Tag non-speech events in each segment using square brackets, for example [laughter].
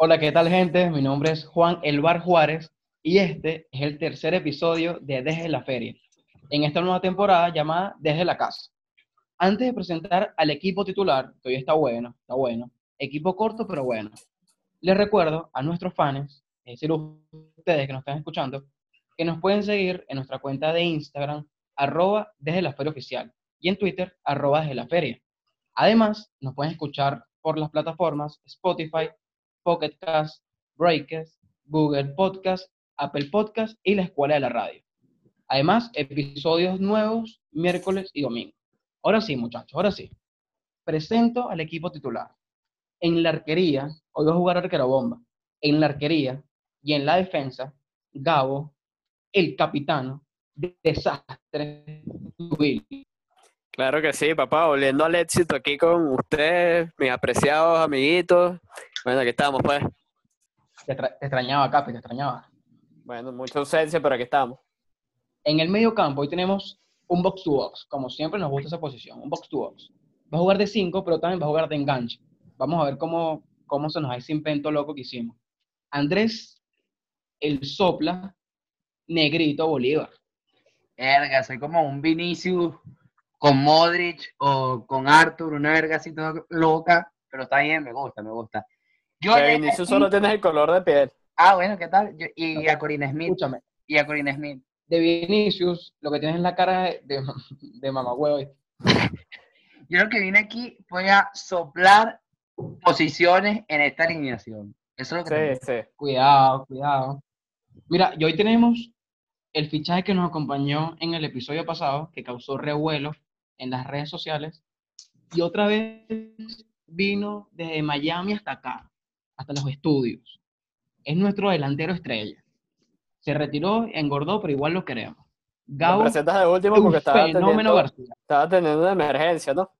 Hola, ¿qué tal gente? Mi nombre es Juan Elbar Juárez y este es el tercer episodio de Desde la Feria, en esta nueva temporada llamada Desde la Casa. Antes de presentar al equipo titular, que hoy está bueno, está bueno, equipo corto pero bueno, les recuerdo a nuestros fans, es decir, ustedes que nos están escuchando, que nos pueden seguir en nuestra cuenta de Instagram, arroba desde la feria oficial, y en Twitter, arroba desde la feria. Además, nos pueden escuchar por las plataformas Spotify, Pocket Cast, Breakers, Google Podcast, Apple Podcast y la Escuela de la Radio. Además, episodios nuevos miércoles y domingo. Ahora sí, muchachos, ahora sí. Presento al equipo titular. En la arquería, hoy voy a jugar arquero bomba. En la arquería y en la defensa, Gabo, el capitano, desastre, Claro que sí, papá, volviendo al éxito aquí con ustedes, mis apreciados amiguitos. Bueno, aquí estamos, pues. Te, extrañaba, Capi, te extrañaba. Bueno, mucha ausencia, pero aquí estamos. En el medio campo hoy tenemos un box to box, como siempre nos gusta esa posición, un box to box. Va a jugar de 5, pero también va a jugar de enganche. Vamos a ver cómo, cómo se nos da ese invento loco que hicimos. Andrés, el sopla, negrito Bolívar. Verga, soy como un Vinicius con Modric o con Arthur, una verga así toda loca, pero está bien, me gusta, me gusta. Yo de Vinicius solo tienes el color de piel. Ah, bueno, ¿qué tal? y a Corina Smith. Escúchame. Y a Corina Smith. De Vinicius, lo que tienes en la cara de, de, mamagüevo. [laughs] Yo lo que vine aquí fue a soplar posiciones en esta alineación. Eso es lo que sí, sí. Cuidado, cuidado. Mira, y hoy tenemos el fichaje que nos acompañó en el episodio pasado, que causó revuelo en las redes sociales, y otra vez vino desde Miami hasta acá, hasta los estudios. Es nuestro delantero estrella. Se retiró, engordó, pero igual lo queremos. Gabo, presentas de último porque estaba teniendo, estaba teniendo una emergencia, ¿no?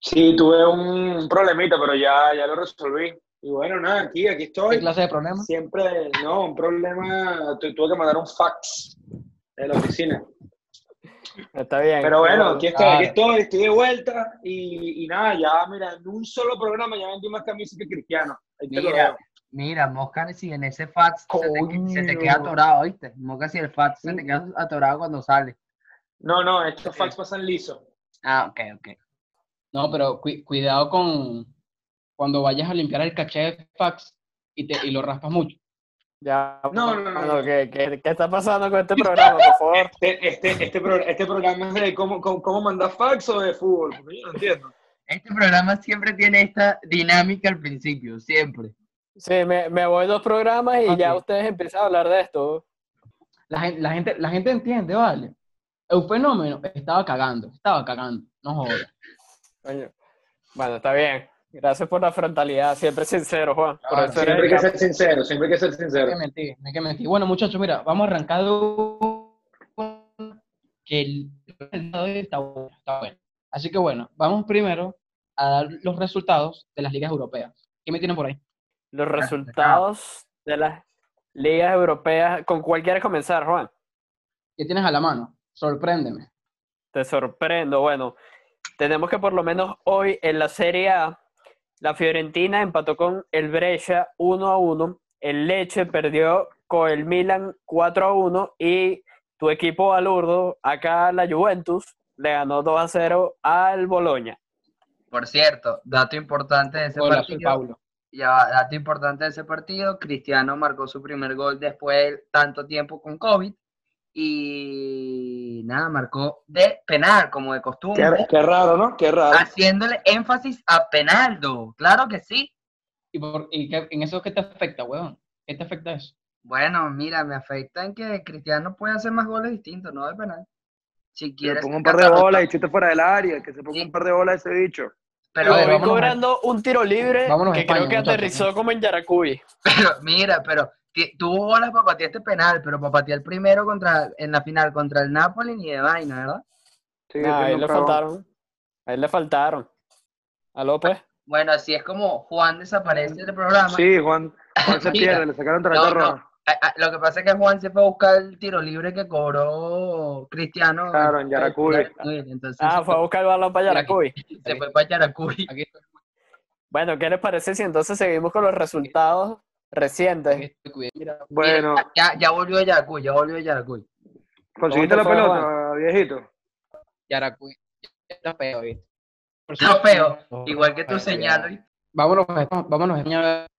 Sí, tuve un problemita, pero ya, ya lo resolví. Y bueno, nada, aquí, aquí estoy. ¿Qué clase de problema? Siempre, no, un problema, tuve que mandar un fax de la oficina. Está bien. Pero bueno, aquí estoy, aquí estoy, estoy de vuelta y, y, nada, ya, mira, en un solo programa ya vendí más camisas que Cristiano. Ahí te mira, mira, Mosca, si en ese fax se te, queda atorado, ¿oíste? Mosca, si el fax se te queda atorado cuando sale. No, no, estos fax pasan liso. Ah, ok, ok. No, pero cuidado con cuando vayas a limpiar el caché de fax y, te, y lo raspas mucho. Ya, no, no, no. ¿qué, qué, qué, está pasando con este programa, por favor? [laughs] Este, este, este, pro, este programa es de cómo, cómo, cómo mandar fax o de fútbol, porque yo no entiendo. Este programa siempre tiene esta dinámica al principio, siempre. Sí, me, me voy dos programas y ya ustedes empiezan a hablar de esto. La gente, la gente, la gente entiende, ¿vale? El fenómeno estaba cagando, estaba cagando, no jodas. Bueno, está bien. Gracias por la frontalidad, siempre sincero, Juan. siempre hay que ser sincero, siempre hay que ser sincero. Mentir, hay que mentir. Bueno, muchachos, mira, vamos a arrancar que el está bueno, está bueno. Así que bueno, vamos primero a dar los resultados de las ligas europeas. ¿Qué me tienen por ahí? Los resultados de las ligas europeas. ¿Con cuál quieres comenzar, Juan? ¿Qué tienes a la mano? Sorpréndeme. Te sorprendo. Bueno, tenemos que por lo menos hoy en la Serie A, la Fiorentina empató con el Brescia 1 a 1, el Leche perdió con el Milan 4 a 1 y tu equipo alurdo, acá la Juventus, le ganó 2 a 0 al Boloña. Por cierto, dato importante de ese partido. Ya, dato importante de ese partido, Cristiano marcó su primer gol después de tanto tiempo con COVID y nada, marcó de penal, como de costumbre. Qué, raro, ¿no? Qué raro. Haciéndole énfasis a Penaldo, claro que sí. ¿Y, por, y en eso qué te afecta, weón? ¿Qué te afecta eso? Bueno, mira, me afecta en que Cristiano puede hacer más goles distintos, no de penal. Si quieres. Que ponga un par de bolas y chiste fuera del área, que se ponga un par de bolas ese bicho. Pero voy cobrando un tiro libre que creo que aterrizó como en Yaracuy. Pero mira, pero tuvo bolas para patear este penal, pero para patear el primero contra, en la final contra el Napoli ni de vaina, ¿verdad? Sí, a él le faltaron. A él le faltaron. A López. Bueno, así es como Juan desaparece del programa. Sí, Juan, Juan se pierde, le sacaron tarjeta roja. lo que pasa es que Juan se fue a buscar el tiro libre que cobró Cristiano. Claro, en Yaracuy. ah, fue a buscar el balón para Yaracuy. Se fue para Yaracuy. Bueno, ¿qué les parece si entonces seguimos con los resultados recientes? Bueno. ya, ya volvió Yaracuy, ya volvió Yaracuy. ¿Conseguiste la pelota, viejito? Yaracuy. Está feo, ¿viste? Está feo. Igual que tu señal, Vámonos, vámonos,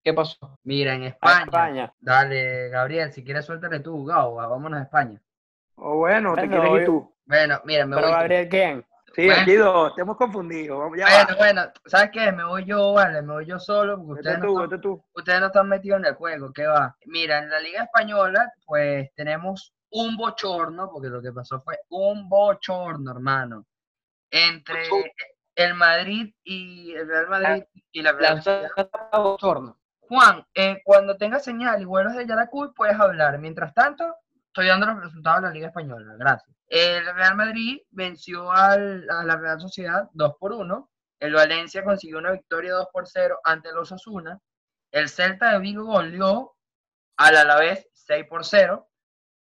¿qué pasó? Mira, en España. Dale, Gabriel, si quieres suéltale tú, Gao, vámonos a España. O oh, bueno, te quieres ir tú. Bueno, mira, me Pero Gabriel, ¿quién? Sí, aquí dos, estamos confundidos. bueno, bueno, ¿sabes qué? Me voy yo, vale, me voy yo solo, porque ustedes, no están, ustedes no están metidos en el juego, ¿qué va? Mira, en la Liga Española, pues tenemos un bochorno, porque lo que pasó fue un bochorno, hermano, entre el Madrid y el Real Madrid y la Real Juan, eh, cuando tengas señal y vuelvas de Yaracuy, puedes hablar. Mientras tanto, estoy dando los resultados de la Liga Española. Gracias. El Real Madrid venció al, a la Real Sociedad 2 por 1. El Valencia consiguió una victoria 2 por 0 ante los Osasuna. El Celta de Vigo goleó al Alavés 6 por 0.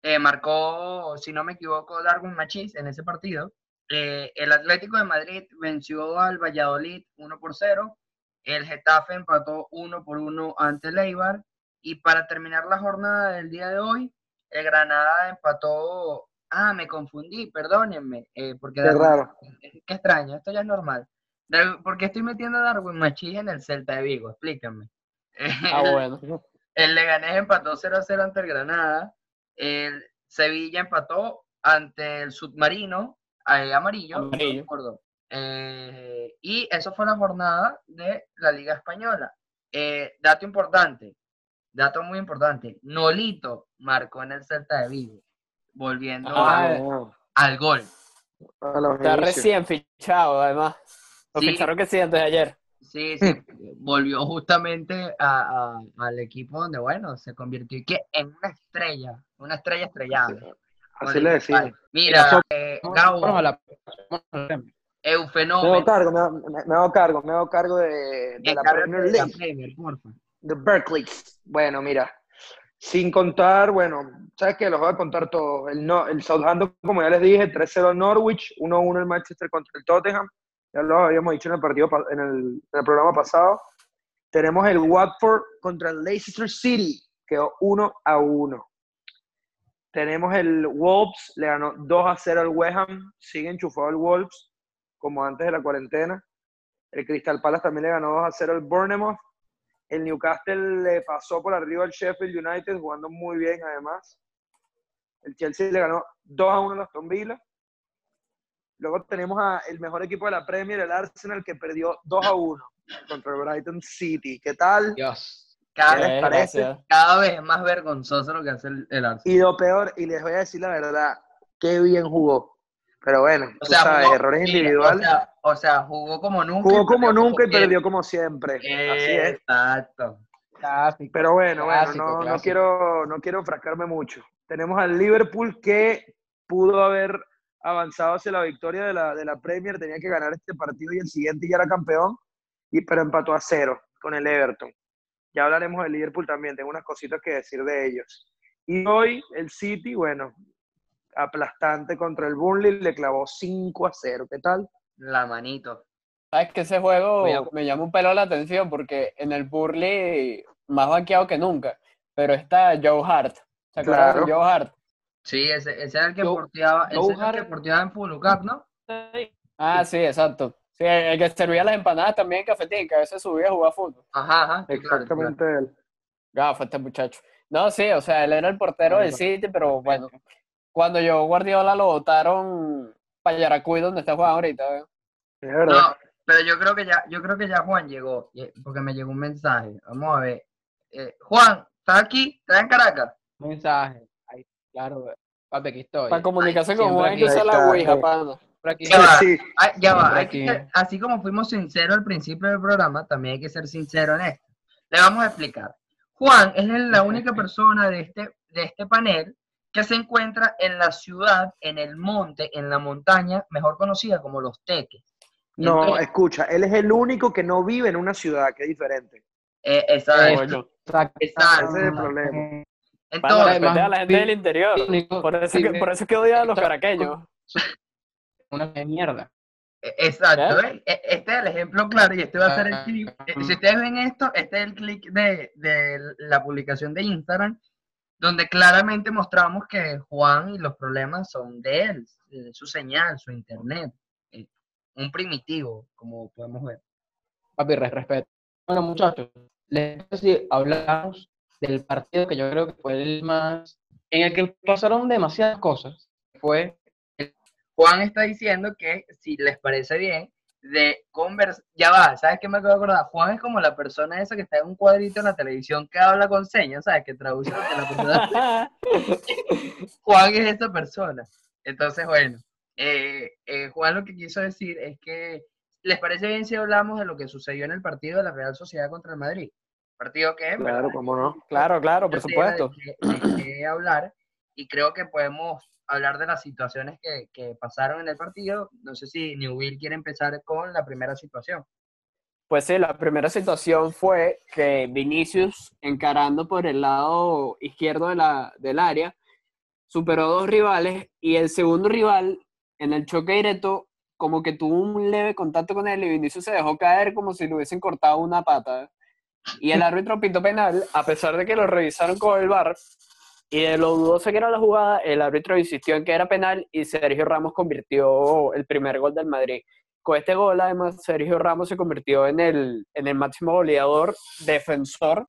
Eh, marcó, si no me equivoco, Darwin Machís en ese partido. Eh, el Atlético de Madrid venció al Valladolid 1 por 0. El Getafe empató 1 por 1 ante el Eibar. Y para terminar la jornada del día de hoy, el Granada empató. Ah, me confundí, perdónenme. Eh, porque Qué raro. Qué extraño, esto ya es normal. ¿Por qué estoy metiendo a Darwin Machís en el Celta de Vigo? Explíquenme. [laughs] Ah, bueno. El Leganés empató 0 a 0 ante el Granada. El Sevilla empató ante el Submarino eh, amarillo. Eh, y eso fue la jornada de la Liga Española. Eh, dato importante, dato muy importante. Nolito marcó en el Celta de Vigo, volviendo ah, al gol. Está recién fichado, además. Lo ficharon que sí antes de ayer. Sí, sí, volvió justamente al equipo donde, bueno, se convirtió en una estrella, una estrella estrellada. Así le decía. Mira, eh, Gabo, Eufenómeno. Me hago cargo, me, hago cargo, me hago cargo de, de la Premier League. De Berkeley. Bueno, mira, sin contar, bueno, ¿sabes qué? Los voy a contar todos. El, no, el Southampton, como ya les dije, 3-0 Norwich, 1-1 el Manchester contra el Tottenham. Ya lo habíamos dicho en el partido, en el, en el programa pasado. Tenemos el Watford contra el Leicester City, quedó 1 a 1. Tenemos el Wolves, le ganó 2 a 0 al West Ham, sigue enchufado el Wolves, como antes de la cuarentena. El Crystal Palace también le ganó 2 a 0 al Bournemouth. El Newcastle le pasó por arriba al Sheffield United, jugando muy bien además. El Chelsea le ganó 2 a 1 al Aston Villa. Luego tenemos a el mejor equipo de la Premier, el Arsenal, que perdió 2 a 1 contra el Brighton City. ¿Qué tal? Dios. Cada vez parece cada vez más vergonzoso lo que hace el, Arsenal. Y lo peor, y les voy a decir la verdad, qué bien jugó. Pero bueno, o sea, sabes, errores individuales. O sea, jugó como nunca. Jugó como nunca y perdió como siempre. Así es. Exacto. Pero bueno, bueno, no, no, quiero, no quiero fracasarme mucho. Tenemos al Liverpool que pudo haber avanzado hacia la victoria de la, de la Premier, tenía que ganar este partido y el siguiente ya era campeón, y, pero empató a cero con el Everton. Ya hablaremos del Liverpool también, tengo unas cositas que decir de ellos. Y hoy el City, bueno, aplastante contra el Burnley, le clavó 5 a 0. ¿Qué tal? La manito. Sabes que ese juego me llama un pelo la atención porque en el Burnley más banqueado que nunca, pero está Joe Hart. ¿Se acuerdan de Joe Hart? Sí, ese, ese era el que porteaba, ese era el que porteaba en Pulucat, ¿no? Ah, sí, exacto. Sí, el que servía las empanadas también en cafetín, que a veces subía a jugar fútbol. Ajá, ajá. Exactamente él. fue este muchacho. No, sí, o sea, él era el portero del City, pero bueno, cuando yo Guardiola lo votaron para Yaracuy, donde está Juan ahorita. Es verdad. No, pero yo creo que ya, yo creo que ya Juan llegó, porque me llegó un mensaje. Vamos a ver. Eh, Juan, ¿estás aquí? ¿Estás en Caracas? Mensaje. Ahí, claro, papi, aquí estoy. Para comunicarse con Juan hay que usar la Ouija, pana. Ya va, así como fuimos sinceros al principio del programa, también hay que ser sincero en esto. Le vamos a explicar. Juan es la única persona de este, de este panel que se encuentra en la ciudad, en el monte, en la montaña, mejor conocida como Los Teques. No, escucha, él es el único que no vive en una ciudad, que es diferente. Eh, exacto. Ese es el problema. Entonces, a la gente del interior. Por eso, que, por eso que odian a los caraqueños. Una mierda. E, exacto, ¿eh? Este es el ejemplo claro y este va a ser el ah, clip. Eh, si ustedes ven esto, este es el clic de, de la publicación de Instagram, donde claramente mostramos que Juan y los problemas son de él, de su señal, su internet. Eh, un primitivo, como podemos ver. Papi, respeto. Bueno, muchachos, les si hablamos del partido que yo creo que fue el más, en el que pasaron demasiadas cosas. Fue Juan está diciendo que si les parece bien, de conversar, ya va, ¿sabes qué me acabo de acordar? Juan es como la persona esa que está en un cuadrito en la televisión que habla con señas, ¿sabes? Que traduce lo que la persona... [laughs] [laughs] Juan es esa persona. Entonces, bueno, eh, eh, Juan lo que quiso decir es que les parece bien si hablamos de lo que sucedió en el partido de la Real Sociedad contra el Madrid. Partido que, claro, cómo no, claro, claro, por supuesto. De, hablar y creo que podemos hablar de las situaciones que, que, pasaron en el partido. No sé si Newville quiere empezar con la primera situación. Pues sí, la primera situación fue que Vinicius, encarando por el lado izquierdo de la, del área, superó dos rivales y el segundo rival, en el choque directo, como que tuvo un leve contacto con él y Vinicius se dejó caer como si le hubiesen cortado una pata. Y el [laughs] árbitro pintó penal, a pesar de que lo revisaron con el VAR, y de lo dudoso que era la jugada, el árbitro insistió en que era penal y Sergio Ramos convirtió el primer gol del Madrid. Con este gol, además, Sergio Ramos se convirtió en el, en el máximo goleador defensor,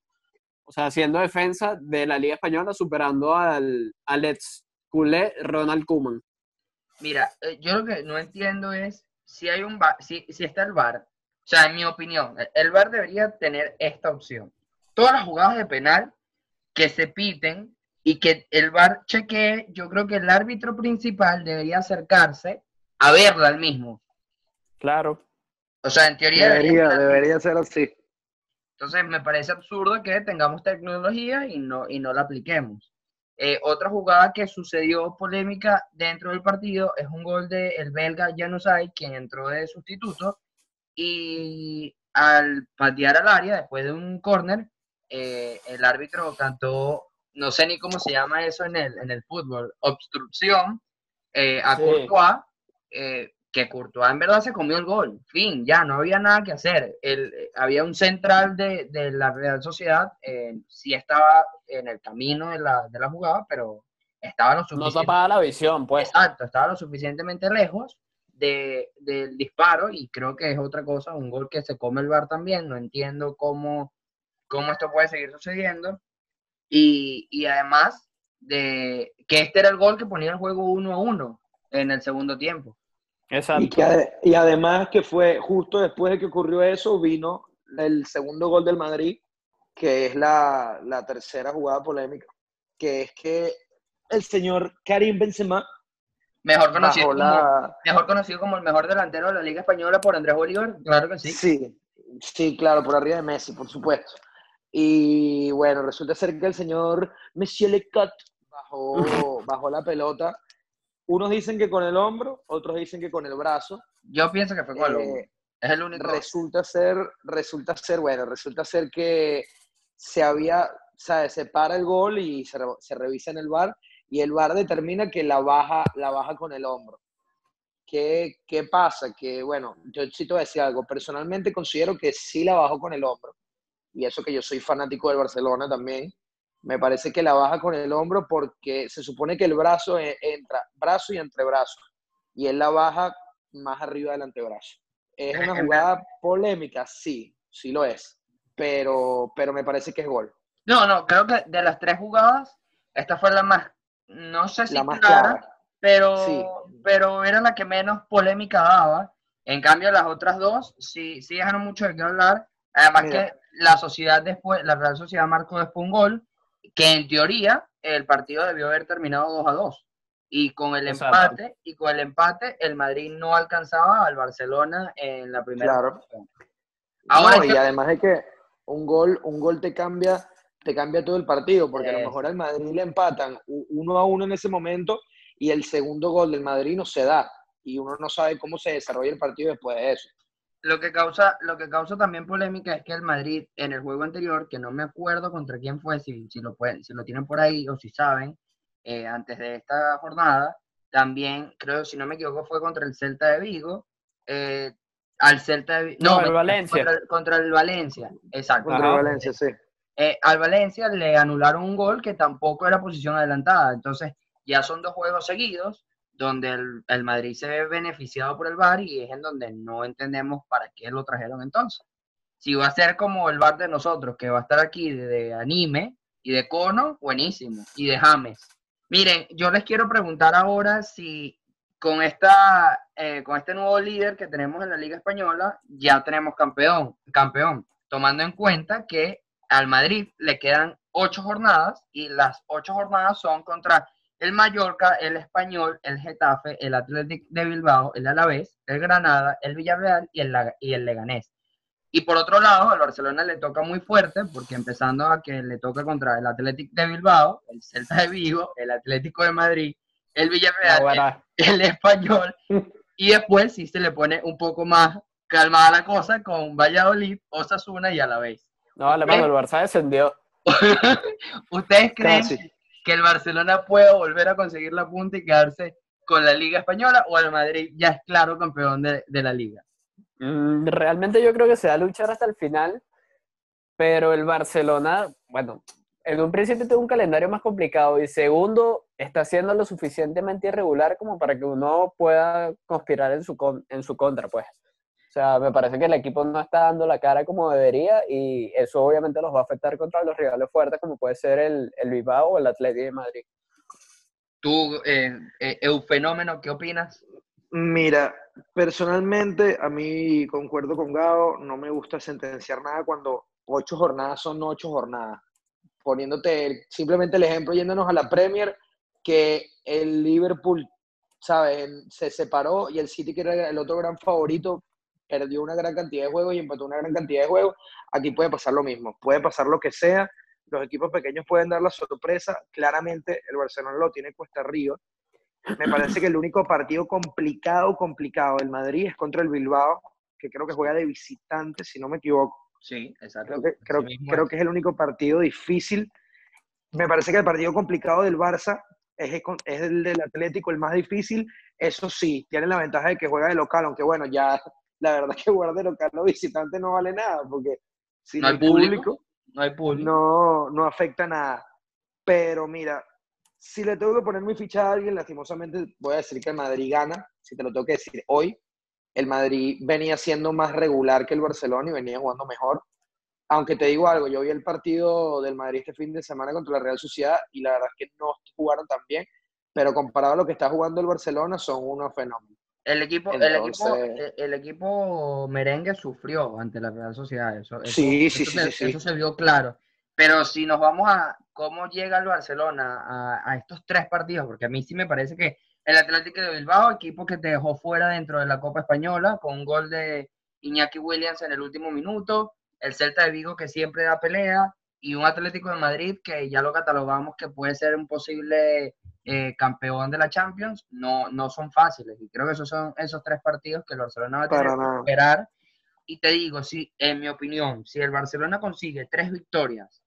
o sea, haciendo defensa de la Liga Española, superando al, al ex culé Ronald Koeman. Mira, eh, yo lo que no entiendo es si hay un si, si está el VAR, o sea, en mi opinión, el VAR debería tener esta opción. Todas las jugadas de penal que se piten y que el VAR chequee, yo creo que el árbitro principal debería acercarse a verla al mismo. Claro. O sea, en teoría debería, debería, ser así. Entonces me parece absurdo que tengamos tecnología y no, y no la apliquemos. Eh, otra jugada que sucedió polémica dentro del partido es un gol del el belga Januzaj, quien entró de sustituto y al patear al área después de un córner, eh, el árbitro cantó no sé ni cómo se llama eso en el, en el fútbol, obstrucción eh, a Courtois, eh, que Courtois en verdad se comió el gol. Fin, ya no había nada que hacer. El, eh, había un central de, de la Real Sociedad, sí estaba en el camino de la, de la jugada, pero estaba lo suficientemente... No la visión, pues. Exacto, estaba lo suficientemente lejos de, del disparo y creo que es otra cosa, un gol que se come el bar también. No entiendo cómo, cómo esto puede seguir sucediendo. Y, además de que este era el gol que ponía el juego uno a uno en el segundo tiempo. Exacto. Y, además que fue justo después de que ocurrió eso, vino el segundo gol del Madrid, que es la, tercera jugada polémica, que es que el señor Karim Benzema Mejor conocido, como, mejor conocido como el mejor delantero de la Liga Española por Andrés Bolívar, claro que sí. Sí, sí, claro, por arriba de Messi, por supuesto. Y bueno, resulta ser que el señor Monsieur Lecoq bajó, [laughs] bajó la pelota. Unos dicen que con el hombro, otros dicen que con el brazo. Yo pienso que fue con el hombro. Eh, es el único. Resulta ser, resulta ser, bueno, resulta ser que se había, ¿sabes? Se para el gol y se, se revisa en el bar y el bar determina que la baja, la baja con el hombro. ¿Qué, ¿Qué pasa? Que, bueno, yo sí te voy a decir algo. Personalmente considero que sí la bajó con el hombro y eso que yo soy fanático del Barcelona también, me parece que la baja con el hombro porque se supone que el brazo e, entra, brazo y entrebrazo, y él la baja más arriba del antebrazo. ¿Es una [laughs] jugada polémica? Sí, sí lo es, pero, pero me parece que es gol. No, no, creo que de las tres jugadas, esta fue la más, no sé si la más clara, pero, pero era la que menos polémica daba. En cambio, las otras dos sí, sí dejaron mucho de qué hablar. Además que la sociedad después, la Real Sociedad marcó después un gol, que en teoría el partido debió haber terminado 2 a 2. Y con el empate, y con el empate, el Madrid no alcanzaba al Barcelona en la primera claro. Ahora y además es que un gol, un gol te cambia, te cambia todo el partido, porque a lo mejor al Madrid le empatan uno a uno en ese momento y el segundo gol del Madrid no se da. Y uno no sabe cómo se desarrolla el partido después de eso. Lo que causa, lo que causa también polémica es que el Madrid en el juego anterior, que no me acuerdo contra quién fue, si, si lo pueden, si lo tienen por ahí o si saben, eh, antes de esta jornada, también creo, si no me equivoco, fue contra el Celta de Vigo. Eh, al Celta de Vigo. No, el Valencia. Contra, el Valencia, exacto. Contra el Valencia, sí. Eh, al Valencia le anularon un gol que tampoco era posición adelantada. Entonces, ya son dos juegos seguidos donde el, Madrid se ve beneficiado por el VAR y es en donde no entendemos para qué lo trajeron entonces. Si va a ser como el VAR de nosotros, que va a estar aquí de, anime y de cono, buenísimo, y de James. Miren, yo les quiero preguntar ahora si con, esta, eh, con este nuevo líder que tenemos en la Liga Española, ya tenemos campeón, campeón, tomando en cuenta que al Madrid le quedan ocho jornadas y las ocho jornadas son contra el Mallorca, el Español, el Getafe, el Athletic de Bilbao, el Alavés, el Granada, el Villarreal y el, y el Leganés. Y por otro lado, al Barcelona le toca muy fuerte, porque empezando a que le toca contra el Athletic de Bilbao, el Celta de Vigo, el Atlético de Madrid, el Villarreal, el, Español, [laughs] y después sí se le pone un poco más calmada la cosa con Valladolid, Osasuna y Alavés. No, alemán, el Barça descendió. [laughs] ¿Ustedes creen que el Barcelona pueda volver a conseguir la punta y quedarse con la Liga Española o el Madrid ya es claro campeón de, la Liga? Mm, realmente yo creo que se va a luchar hasta el final, pero el Barcelona, bueno, en un principio tiene un calendario más complicado y segundo, está siendo lo suficientemente irregular como para que uno pueda conspirar en su, en su contra, pues. O sea, me parece que el equipo no está dando la cara como debería y eso obviamente los va a afectar contra los rivales fuertes como puede ser el, el Bilbao o el Atlético de Madrid. ¿Tú, eh, eh, Eufenómeno, qué opinas? Mira, personalmente a mí concuerdo con Gao, no me gusta sentenciar nada cuando ocho jornadas son ocho jornadas. Poniéndote simplemente el ejemplo, yéndonos a la Premier, que el Liverpool, ¿sabes? Se separó y el City, que era el otro gran favorito, perdió una gran cantidad de juegos y empató una gran cantidad de juegos, aquí puede pasar lo mismo, puede pasar lo que sea, los equipos pequeños pueden dar la sorpresa, claramente el Barcelona lo tiene cuesta arriba, me parece que el único partido complicado, complicado del Madrid es contra el Bilbao, que creo que juega de visitante, si no me equivoco. Sí, exacto. Creo que, creo, creo que es el único partido difícil. Me parece que el partido complicado del Barça es, es el del Atlético, el más difícil. Eso sí, tiene la ventaja de que juega de local, aunque bueno, ya la verdad [laughs] que guardar local visitante no vale nada, porque si no hay público, no hay público. No, no afecta nada. Pero mira, si le tengo que poner mi ficha a alguien, lastimosamente voy a decir que el Madrid gana, si te lo tengo que decir hoy. El Madrid venía siendo más regular que el Barcelona y venía jugando mejor. Aunque te digo algo, yo vi el partido del Madrid este fin de semana contra la Real Sociedad y la verdad es que no jugaron tan bien, pero comparado a lo que está jugando el Barcelona, son unos fenómenos. El equipo, el, equipo, el, equipo merengue sufrió ante la Real Sociedad. Eso, sí, sí, sí, sí, Eso se vio claro. Pero si nos vamos a cómo llega el Barcelona a, a, estos tres partidos, porque a mí sí me parece que el Atlético de Bilbao, equipo que te dejó fuera dentro de la Copa Española, con un gol de Iñaki Williams en el último minuto, el Celta de Vigo que siempre da pelea, y un Atlético de Madrid que ya lo catalogamos que puede ser un posible eh, campeón de la Champions, no, no son fáciles. Y creo que esos son esos tres partidos que el Barcelona va a tener que esperar. Y te digo, si, en mi opinión, si el Barcelona consigue tres victorias,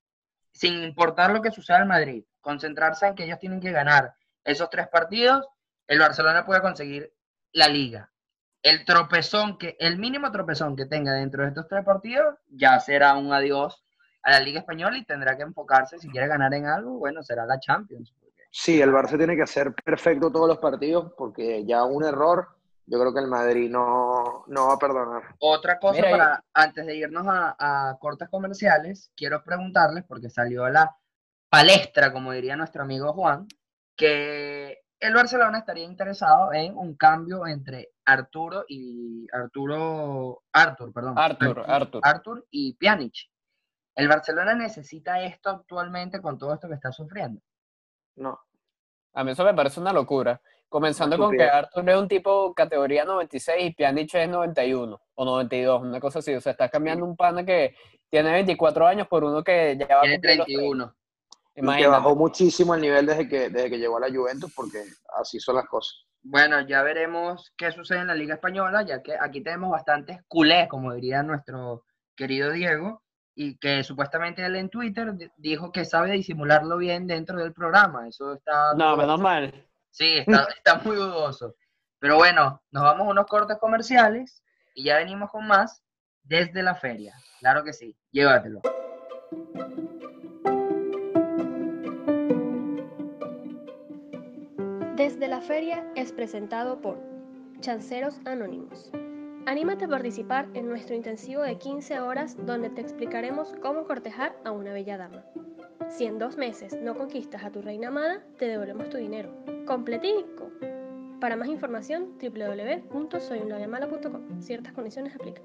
sin importar lo que suceda en Madrid, concentrarse en que ellos tienen que ganar esos tres partidos, el Barcelona puede conseguir la liga. El tropezón que, el mínimo tropezón que tenga dentro de estos tres partidos, ya será un adiós a la Liga Española y tendrá que enfocarse, si quiere ganar en algo, bueno, será la Champions. Sí, el Barça tiene que hacer perfecto todos los partidos porque ya un error, yo creo que el Madrid no, no va a perdonar. Otra cosa, para, antes de irnos a, a cortes comerciales, quiero preguntarles, porque salió a la palestra, como diría nuestro amigo Juan, que el Barcelona estaría interesado en un cambio entre Arturo y Arturo, Artur, perdón. Artur, Artur. Artur y Pjanic. ¿El Barcelona necesita esto actualmente con todo esto que está sufriendo? No. A mí eso me parece una locura. Comenzando con que Arthur es un tipo categoría 96 y Pjanic es 91 o 92, una cosa así. O sea, está cambiando un pana que tiene 24 años por uno que ya va a 31. Que bajó muchísimo el nivel desde que, desde que llegó a la Juventus porque así son las cosas. Bueno, ya veremos qué sucede en la Liga Española, ya que aquí tenemos bastantes culés, como diría nuestro querido Diego, y que supuestamente él en Twitter dijo que sabe disimularlo bien dentro del programa. Eso está... No, menos mal. Sí, está, [laughs] está muy dudoso. Pero bueno, nos vamos a unos cortes comerciales y ya venimos con más desde la feria. Claro que sí, llévatelo. Desde la feria es presentado por Chanceros Anónimos. Anímate a participar en nuestro intensivo de 15 horas donde te explicaremos cómo cortejar a una bella dama. Si en dos meses no conquistas a tu reina amada, te devolvemos tu dinero. ¡Completico! Para más información, www.soyunlabiamala.com. Ciertas condiciones aplican.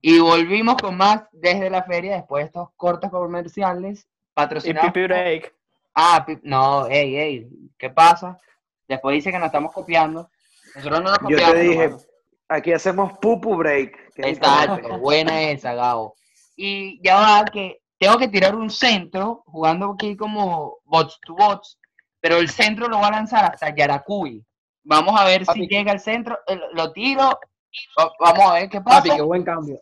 Y volvimos con más desde la feria después de estos cortes comerciales patrocinados. Y pipi break. Ah, no, ey, ey, ¿qué pasa? Después dice que nos estamos copiando. Nosotros no nos copiamos. Yo te dije, aquí hacemos pupu break. Exacto, buena esa, Gabo. Y ya va que tengo que tirar un centro, jugando aquí como bots to bots, pero el centro lo va a lanzar hasta Yaracuy. Vamos a ver si llega al centro, eh, lo tiro, vamos a ver qué pasa. Papi, qué buen cambio.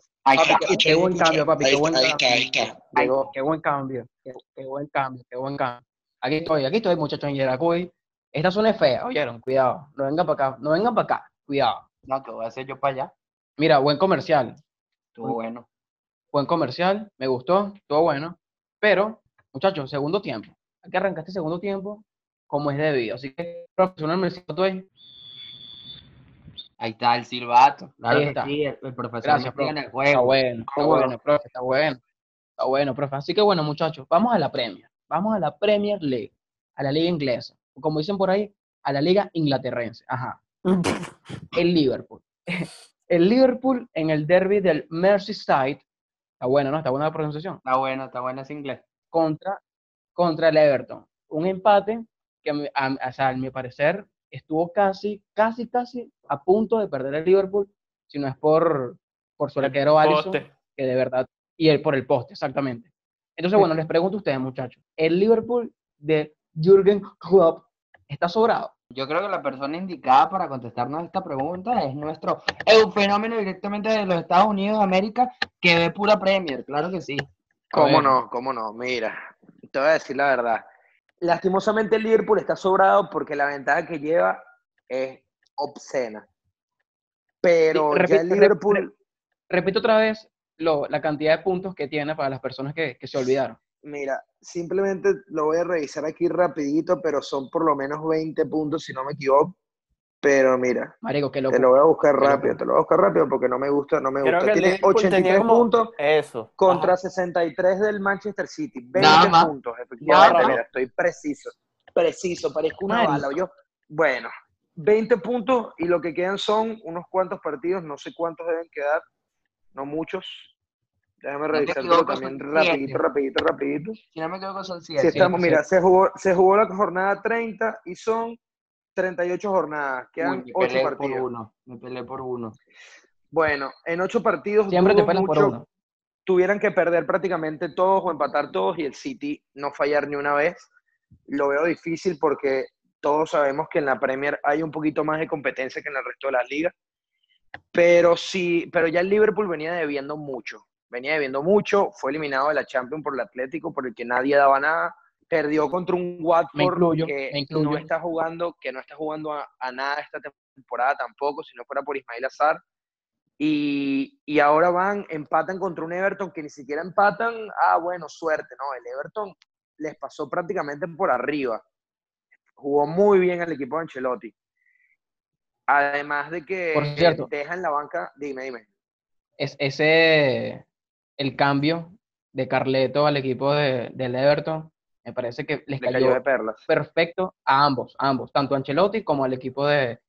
qué, buen cambio, papi, qué buen cambio. Qué buen cambio, qué, buen cambio, qué buen cambio. Aquí estoy, aquí estoy, muchachos, en Yaracuy. Esta zona es fea, oyeron, cuidado. No vengan para acá, no vengan para acá, cuidado. No, que voy a hacer yo para allá. Mira, buen comercial. Estuvo bueno. Buen comercial, me gustó, estuvo bueno. Pero, muchachos, segundo tiempo. Hay que arrancar este segundo tiempo como es debido. Así que, profesor, me siento ahí. Ahí está el silbato. ahí está. el, profesor Gracias, profe. el juego. Está bueno, está bueno, profe, está bueno. Está bueno, profe. Así que bueno, muchachos, vamos a la Premier. Vamos a la Premier League, a la liga inglesa. Como dicen por ahí, a la liga inglaterrense. Ajá. [laughs] el Liverpool. [laughs] El Liverpool en el derby del Merseyside Está bueno, ¿no? Está buena la pronunciación. Está bueno, está bueno ese inglés. Contra, contra el Everton. Un empate que, a, a, mi parecer, estuvo casi, casi, casi a punto de perder el Liverpool, si no es por, por su arquero Alisson, que de verdad, y el, por el poste, exactamente. Entonces, bueno, les pregunto a ustedes, muchachos, ¿el Liverpool de Jürgen Klopp está sobrado? Yo creo que la persona indicada para contestarnos esta pregunta es nuestro fenómeno directamente de los Estados Unidos de América que ve pura Premier, claro que sí. ¿Cómo no? ¿Cómo no? Mira, te voy a decir la verdad. Lastimosamente el Liverpool está sobrado porque la ventaja que lleva es obscena. Pero ya el Liverpool... Repito otra vez la cantidad de puntos que tiene para las personas que se olvidaron. Mira, simplemente lo voy a revisar aquí rapidito, pero son por lo menos 20 puntos, si no me equivoco. Pero mira, Marico, qué te lo voy a buscar rápido, te lo voy a buscar rápido porque no me gusta, no me gusta. Tiene 83 puntos eso. contra 63 del Manchester City. 20 puntos, efectivamente, mira, estoy preciso, preciso, parezco una bala. Yo, bueno, 20 puntos y lo que quedan son unos cuantos partidos, no sé cuántos deben quedar, no muchos, Déjame revisarlo también rapidito, rapidito, rapidito. Si no me equivoco son 7. estamos, mira, se jugó, se jugó la jornada 30 y son 38 jornadas. Quedan 8 partidos. Por uno. Me peleé por uno. Bueno, en 8 partidos Siempre te mucho, por uno. tuvieran que perder prácticamente todos o empatar todos y el City no fallar ni una vez. Lo veo difícil porque todos sabemos que en la Premier hay un poquito más de competencia que en el resto de las ligas. Pero sí, pero ya el Liverpool venía debiendo mucho venía debiendo mucho, fue eliminado de la Champions por el Atlético, por el que nadie daba nada, perdió contra un Watford que no está jugando, que no está jugando a, nada esta temporada tampoco, si no fuera por Ismail Azar. Y, y, ahora van, empatan contra un Everton que ni siquiera empatan, ah, bueno, suerte, no, el Everton les pasó prácticamente por arriba. Jugó muy bien el equipo de Ancelotti. Además de que por deja en la banca, dime, dime. Es, ese, el cambio de Carleto al equipo de, del Everton, me parece que les cayó, de perlas. perfecto a ambos, ambos, tanto a Ancelotti como al equipo de,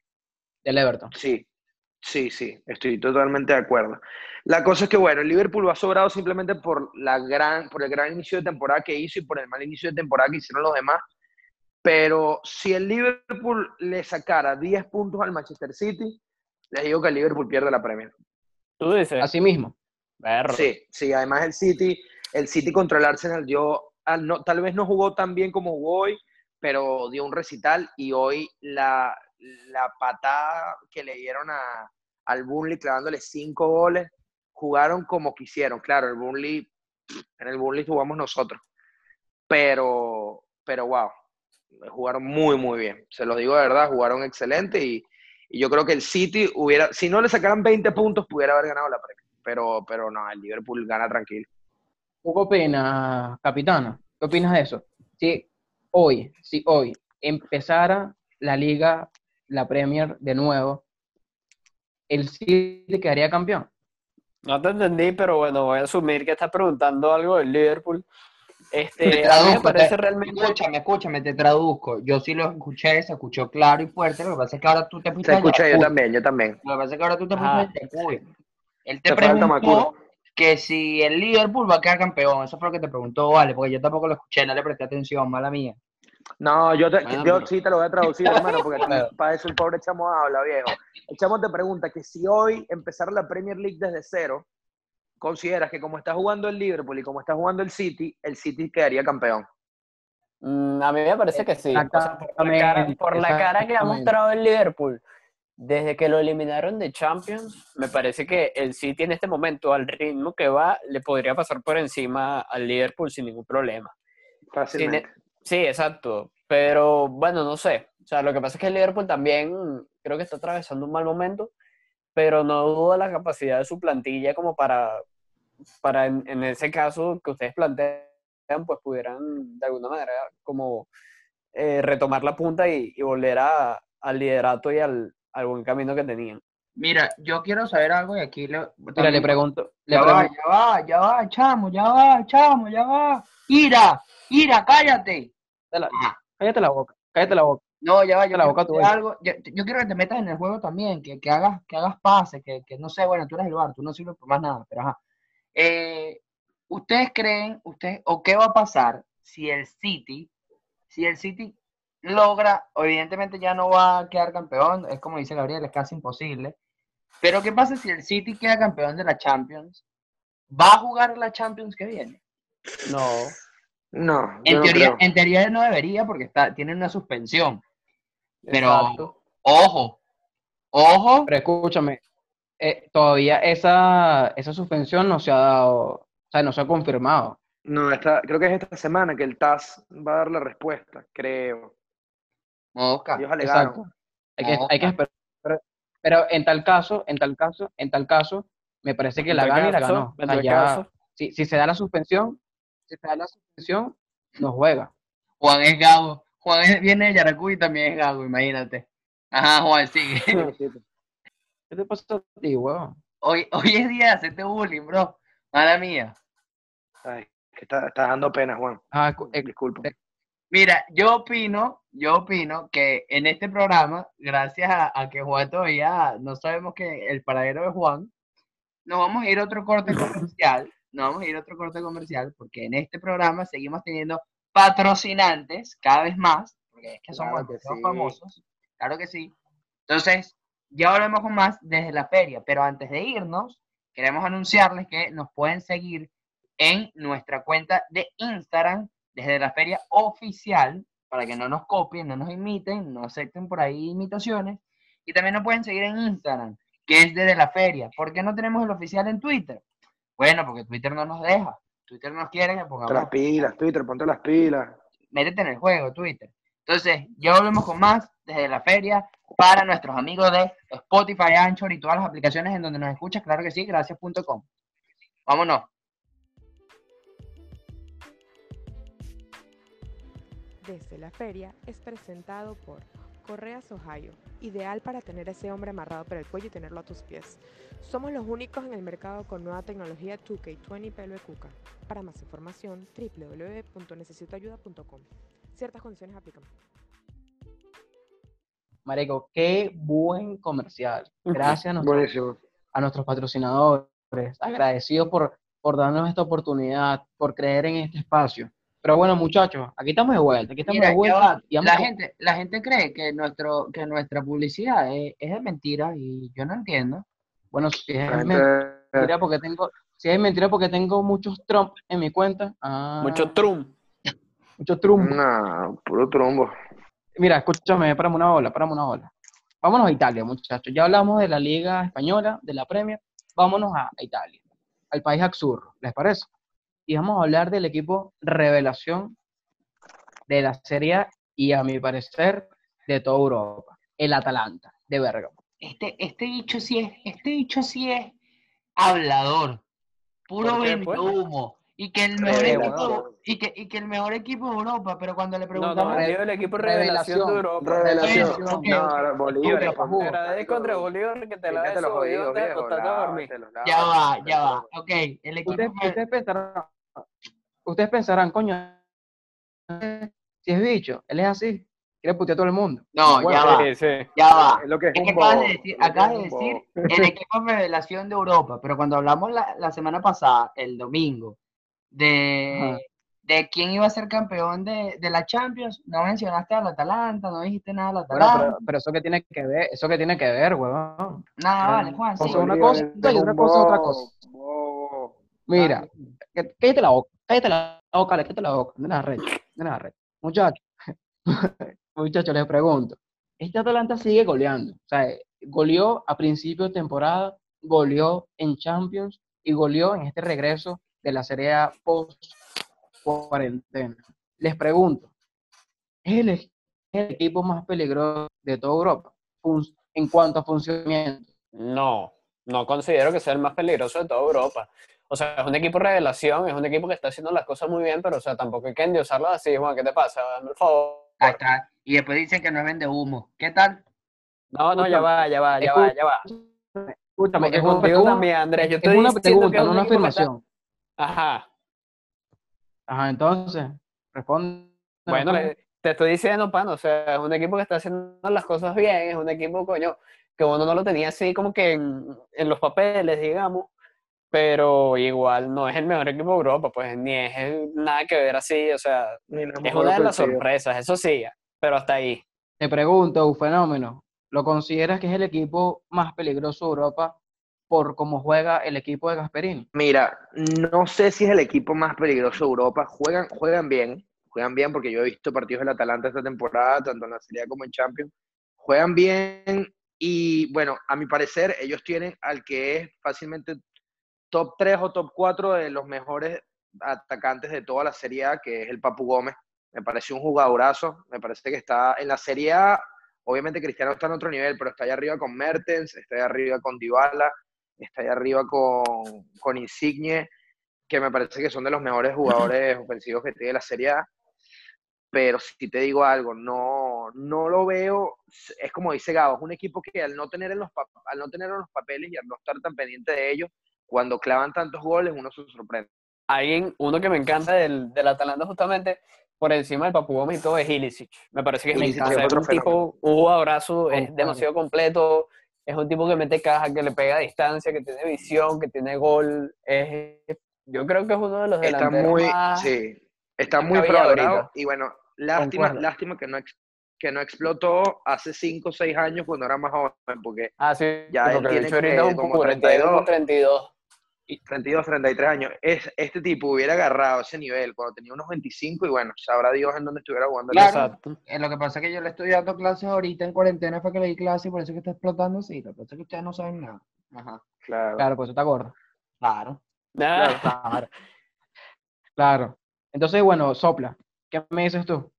del Everton. Sí, sí, sí, estoy totalmente de acuerdo. La cosa es que, bueno, el Liverpool va sobrado simplemente por, la gran, por el gran inicio de temporada que hizo y por el mal inicio de temporada que hicieron los demás. Pero si el Liverpool le sacara 10 puntos al Manchester City, les digo que el Liverpool pierde la Premier. Tú dices. Así mismo. Sí, sí, además el City, el City contra el Arsenal, yo no, tal vez no jugó tan bien como jugó hoy, pero dio un recital y hoy la, la patada que le dieron a, al Burnley clavándole cinco goles, jugaron como quisieron. Claro, el Burnley, en el Burnley jugamos nosotros, pero, pero wow, jugaron muy, muy bien. Se lo digo de verdad, jugaron excelente y, y yo creo que el City hubiera, si no le sacaran 20 puntos, pudiera haber ganado la Premier. Pero, pero no, el Liverpool gana tranquilo. ¿Qué opinas, capitana? ¿Qué opinas de eso? Si hoy, si hoy empezara la liga, la Premier de nuevo, el City quedaría campeón. No te entendí, pero bueno, voy a asumir que estás preguntando algo del Liverpool. Este, te traduzco, parece realmente... Escúchame, escúchame, te traduzco. Yo sí lo escuché, se escuchó claro y fuerte. Lo que pasa es que ahora tú te pusiste. Se escucha, yo también, yo también. Lo que pasa es que ahora tú te pusiste. Él te, preguntó que si el Liverpool va a quedar campeón. Eso fue lo que te preguntó, vale, porque yo tampoco lo escuché, no le presté atención, mala mía. No, yo, yo sí te lo voy a traducir, [laughs] hermano, porque para eso el pobre chamo habla, viejo. El chamo te pregunta que si hoy empezar la Premier League desde cero, consideras que como está jugando el Liverpool y como está jugando el City, el City quedaría campeón. Mm, a mí me parece que sí. por, la cara, que ha mostrado el Liverpool desde que lo eliminaron de Champions, me parece que el City en este momento, al ritmo que va, le podría pasar por encima al Liverpool sin ningún problema. Fácilmente. Sí, exacto. Pero bueno, no sé. O sea, lo que pasa es que el Liverpool también creo que está atravesando un mal momento, pero no dudo de la capacidad de su plantilla como para, para en, ese caso que ustedes plantean, pues pudieran de alguna manera como eh, retomar la punta y, volver a, al liderato y al, buen camino que tenían. Mira, yo quiero saber algo y aquí le, le pregunto. ya va, ya va, ya va, chamo, ya va, chamo, ya va. Ira, Ira, cállate cállate la boca, cállate la boca. No, ya va, yo, la boca, algo, yo, quiero que te metas en el juego también, que, que hagas, que hagas pases, que, que, no sé, bueno, tú eres el bar, tú no sirves por más nada, pero ajá. Eh, ¿Ustedes creen, ustedes, o qué va a pasar si el City, si el City logra, evidentemente ya no va a quedar campeón, es como dice Gabriel, es casi imposible, pero ¿qué pasa si el City queda campeón de la Champions? ¿Va a jugar la Champions que viene? No. No. En, teoría, en teoría no debería porque está, tiene una suspensión. Pero, ojo, ojo. Pero escúchame, eh, todavía esa, esa suspensión no se ha dado, o sea, no se ha confirmado. No, está, creo que es esta semana que el TAS va a dar la respuesta, creo. Oscar. Ellos alegaron. Hay que, hay que esperar. Pero, en tal caso, en tal caso, en tal caso, me parece que la gana y la ganó. si, si se da la suspensión, si está la suspensión, no juega. Juan es Gago. Juan viene de Yaracuy y también es Gago, imagínate. Ajá, Juan, sigue. [laughs] ¿Qué te pasa a ti, weón? Hoy, hoy es día de hacerte bullying, bro. Mala mía. Ay, que está, dando pena, Juan. Ah, eh, disculpa. Mira, yo opino, yo opino que en este programa, gracias a, a, que Juan todavía no sabemos que el paradero de Juan, nos vamos a ir a otro corte [laughs] comercial no vamos a ir a otro corte comercial porque en este programa seguimos teniendo patrocinantes cada vez más, porque es que somos, famosos, claro que sí. Entonces, ya volvemos con más desde la feria, pero antes de irnos, queremos anunciarles que nos pueden seguir en nuestra cuenta de Instagram desde la feria oficial, para que no nos copien, no nos imiten, no acepten por ahí imitaciones. Y también nos pueden seguir en Instagram, que es desde la feria. ¿Por qué no tenemos el oficial en Twitter? Bueno, porque Twitter no nos deja. Twitter nos quiere que pongamos. Las pilas, Twitter, ponte las pilas. Métete en el juego, Twitter. Entonces, ya volvemos con más desde la feria para nuestros amigos de Spotify, Anchor y todas las aplicaciones en donde nos escuchas. Claro que sí, gracias.com. Vámonos. Desde la feria es presentado por Correas Ohio, ideal para tener ese hombre amarrado por el cuello y tenerlo a tus pies. Somos los únicos en el mercado con nueva tecnología 2K20 pelo de cuca. Para más información, www.necesitoayuda.com. Ciertas condiciones aplican. Marico, qué buen comercial. Gracias a nuestros, a nuestros patrocinadores. Agradecidos por, por darnos esta oportunidad, por creer en este espacio. Pero bueno, muchachos, aquí estamos de vuelta, aquí estamos de vuelta. la, gente, la gente cree que, nuestro, que nuestra publicidad es, de mentira y yo no entiendo. Bueno, si es mentira porque tengo, si es mentira porque tengo muchos Trump en mi cuenta. Ah, muchos Trump. Mucho trumbo. No, puro trombo. Mira, escúchame, parame una ola, parame una ola. Vámonos a Italia, muchachos. Ya hablamos de la Liga Española, de la Premier. Vámonos a Italia, al país Axurro, ¿les parece? Y vamos a hablar del equipo revelación de la Serie A y, a mi parecer, de toda Europa, el Atalanta, de Bergamo. Este, este bicho sí es, este bicho sí es hablador, puro vende humo. Y que el mejor equipo, y que, y que el mejor equipo de Europa, pero cuando le preguntamos. No, no, el equipo revelación, de Europa. Revelación. No, Bolívar. contra Bolívar que te la te lo jodido, viejo. Ya va, ya va. Ok, el equipo. Ustedes, ustedes pensarán, ustedes pensarán, coño, si es bicho, él es así quiere putear a todo el mundo. No, ya va. Ya va. Es lo que, es que acabas de decir, acabas de decir el equipo revelación de Europa, pero cuando hablamos la, la semana pasada, el domingo, de, de quién iba a ser campeón de, de, la Champions, no mencionaste al Atalanta, no dijiste nada al Atalanta. Bueno, pero, eso que tiene que ver, eso que tiene que ver, huevón. Nada, vale, Juan. Sí. Una cosa y otra cosa otra cosa. Mira, cállate la boca, cállate la boca, cállate la boca, de la red, de la red. Muchachos, muchachos, [laughs] les pregunto, este Atalanta sigue goleando, o sea, goleó a principio de temporada, goleó en Champions y goleó en este regreso de la Serie A post cuarentena. Les pregunto, ¿es el, equipo más peligroso de toda Europa en cuanto a funcionamiento? No, no considero que sea el más peligroso de toda Europa. O sea, es un equipo revelación, es un equipo que está haciendo las cosas muy bien, pero o sea, tampoco hay que endiosarlo así, Juan, ¿qué te pasa? Dame el favor. Ahí está. Y después dicen que no vende humo. ¿Qué tal? No, no, ya va, ya va, ya va, ya va. Escúchame, es una pregunta, Andrés. Yo es una pregunta, no una afirmación. Ajá. Ajá, entonces, responde. Bueno, te estoy diciendo, pan, o sea, es un equipo que está haciendo las cosas bien, es un equipo, coño, que uno no lo tenía así como que en, en los papeles, digamos, pero igual no es el mejor equipo de Europa, pues ni es nada que ver así, o sea, es una de las sorpresas, eso sí, pero hasta ahí. Te pregunto, un fenómeno, ¿lo consideras que es el equipo más peligroso de Europa por cómo juega el equipo de Gasperini? Mira, no sé si es el equipo más peligroso de Europa. Juegan, juegan bien, juegan bien porque yo he visto partidos del Atalanta esta temporada, tanto en la Serie como en Champions. Juegan bien y, bueno, a mi parecer, ellos tienen al que es fácilmente top 3 o top 4 de los mejores atacantes de toda la Serie A, que es el Papu Gómez. Me parece un jugadorazo, me parece que está en la Serie A. Obviamente Cristiano está en otro nivel, pero está ahí arriba con Mertens, está ahí arriba con Dybala, está ahí arriba con, con Insigne, que me parece que son de los mejores [laughs] jugadores ofensivos que tiene la Serie A. Pero si te digo algo, no, no lo veo, es como dice Gabo, es un equipo que al no, tener en los, al no tener en los papeles y al no estar tan pendiente de ellos, cuando clavan tantos goles uno se sorprende. Alguien, uno que me encanta del, del Atalanta justamente, por encima del Papu Gómez y todo, es Ilicic. Me parece que es, un tipo, un jugadorazo, es demasiado completo, es un tipo que mete caja, que le pega a distancia, que tiene visión, que tiene gol. Es, yo creo que es uno de los está muy, Sí, está muy probado. Y bueno, lástima, lástima que no, que no explotó hace 5 o 6 años cuando era más joven, porque ah, sí, ya él tiene que, como 32, 32. 32, 33 años. Es, este tipo hubiera agarrado ese nivel cuando tenía unos 25 y bueno, sabrá Dios en dónde estuviera jugando. Claro, eh, lo que pasa es que yo le estoy dando clases ahorita en cuarentena fue que le di clases y por eso que está explotando, sí. Lo que pasa es que ustedes no saben nada. Ajá, claro. Claro, pues eso está gordo. Claro. Claro, [laughs] claro. claro. Entonces, bueno, sopla. ¿Qué me dices tú?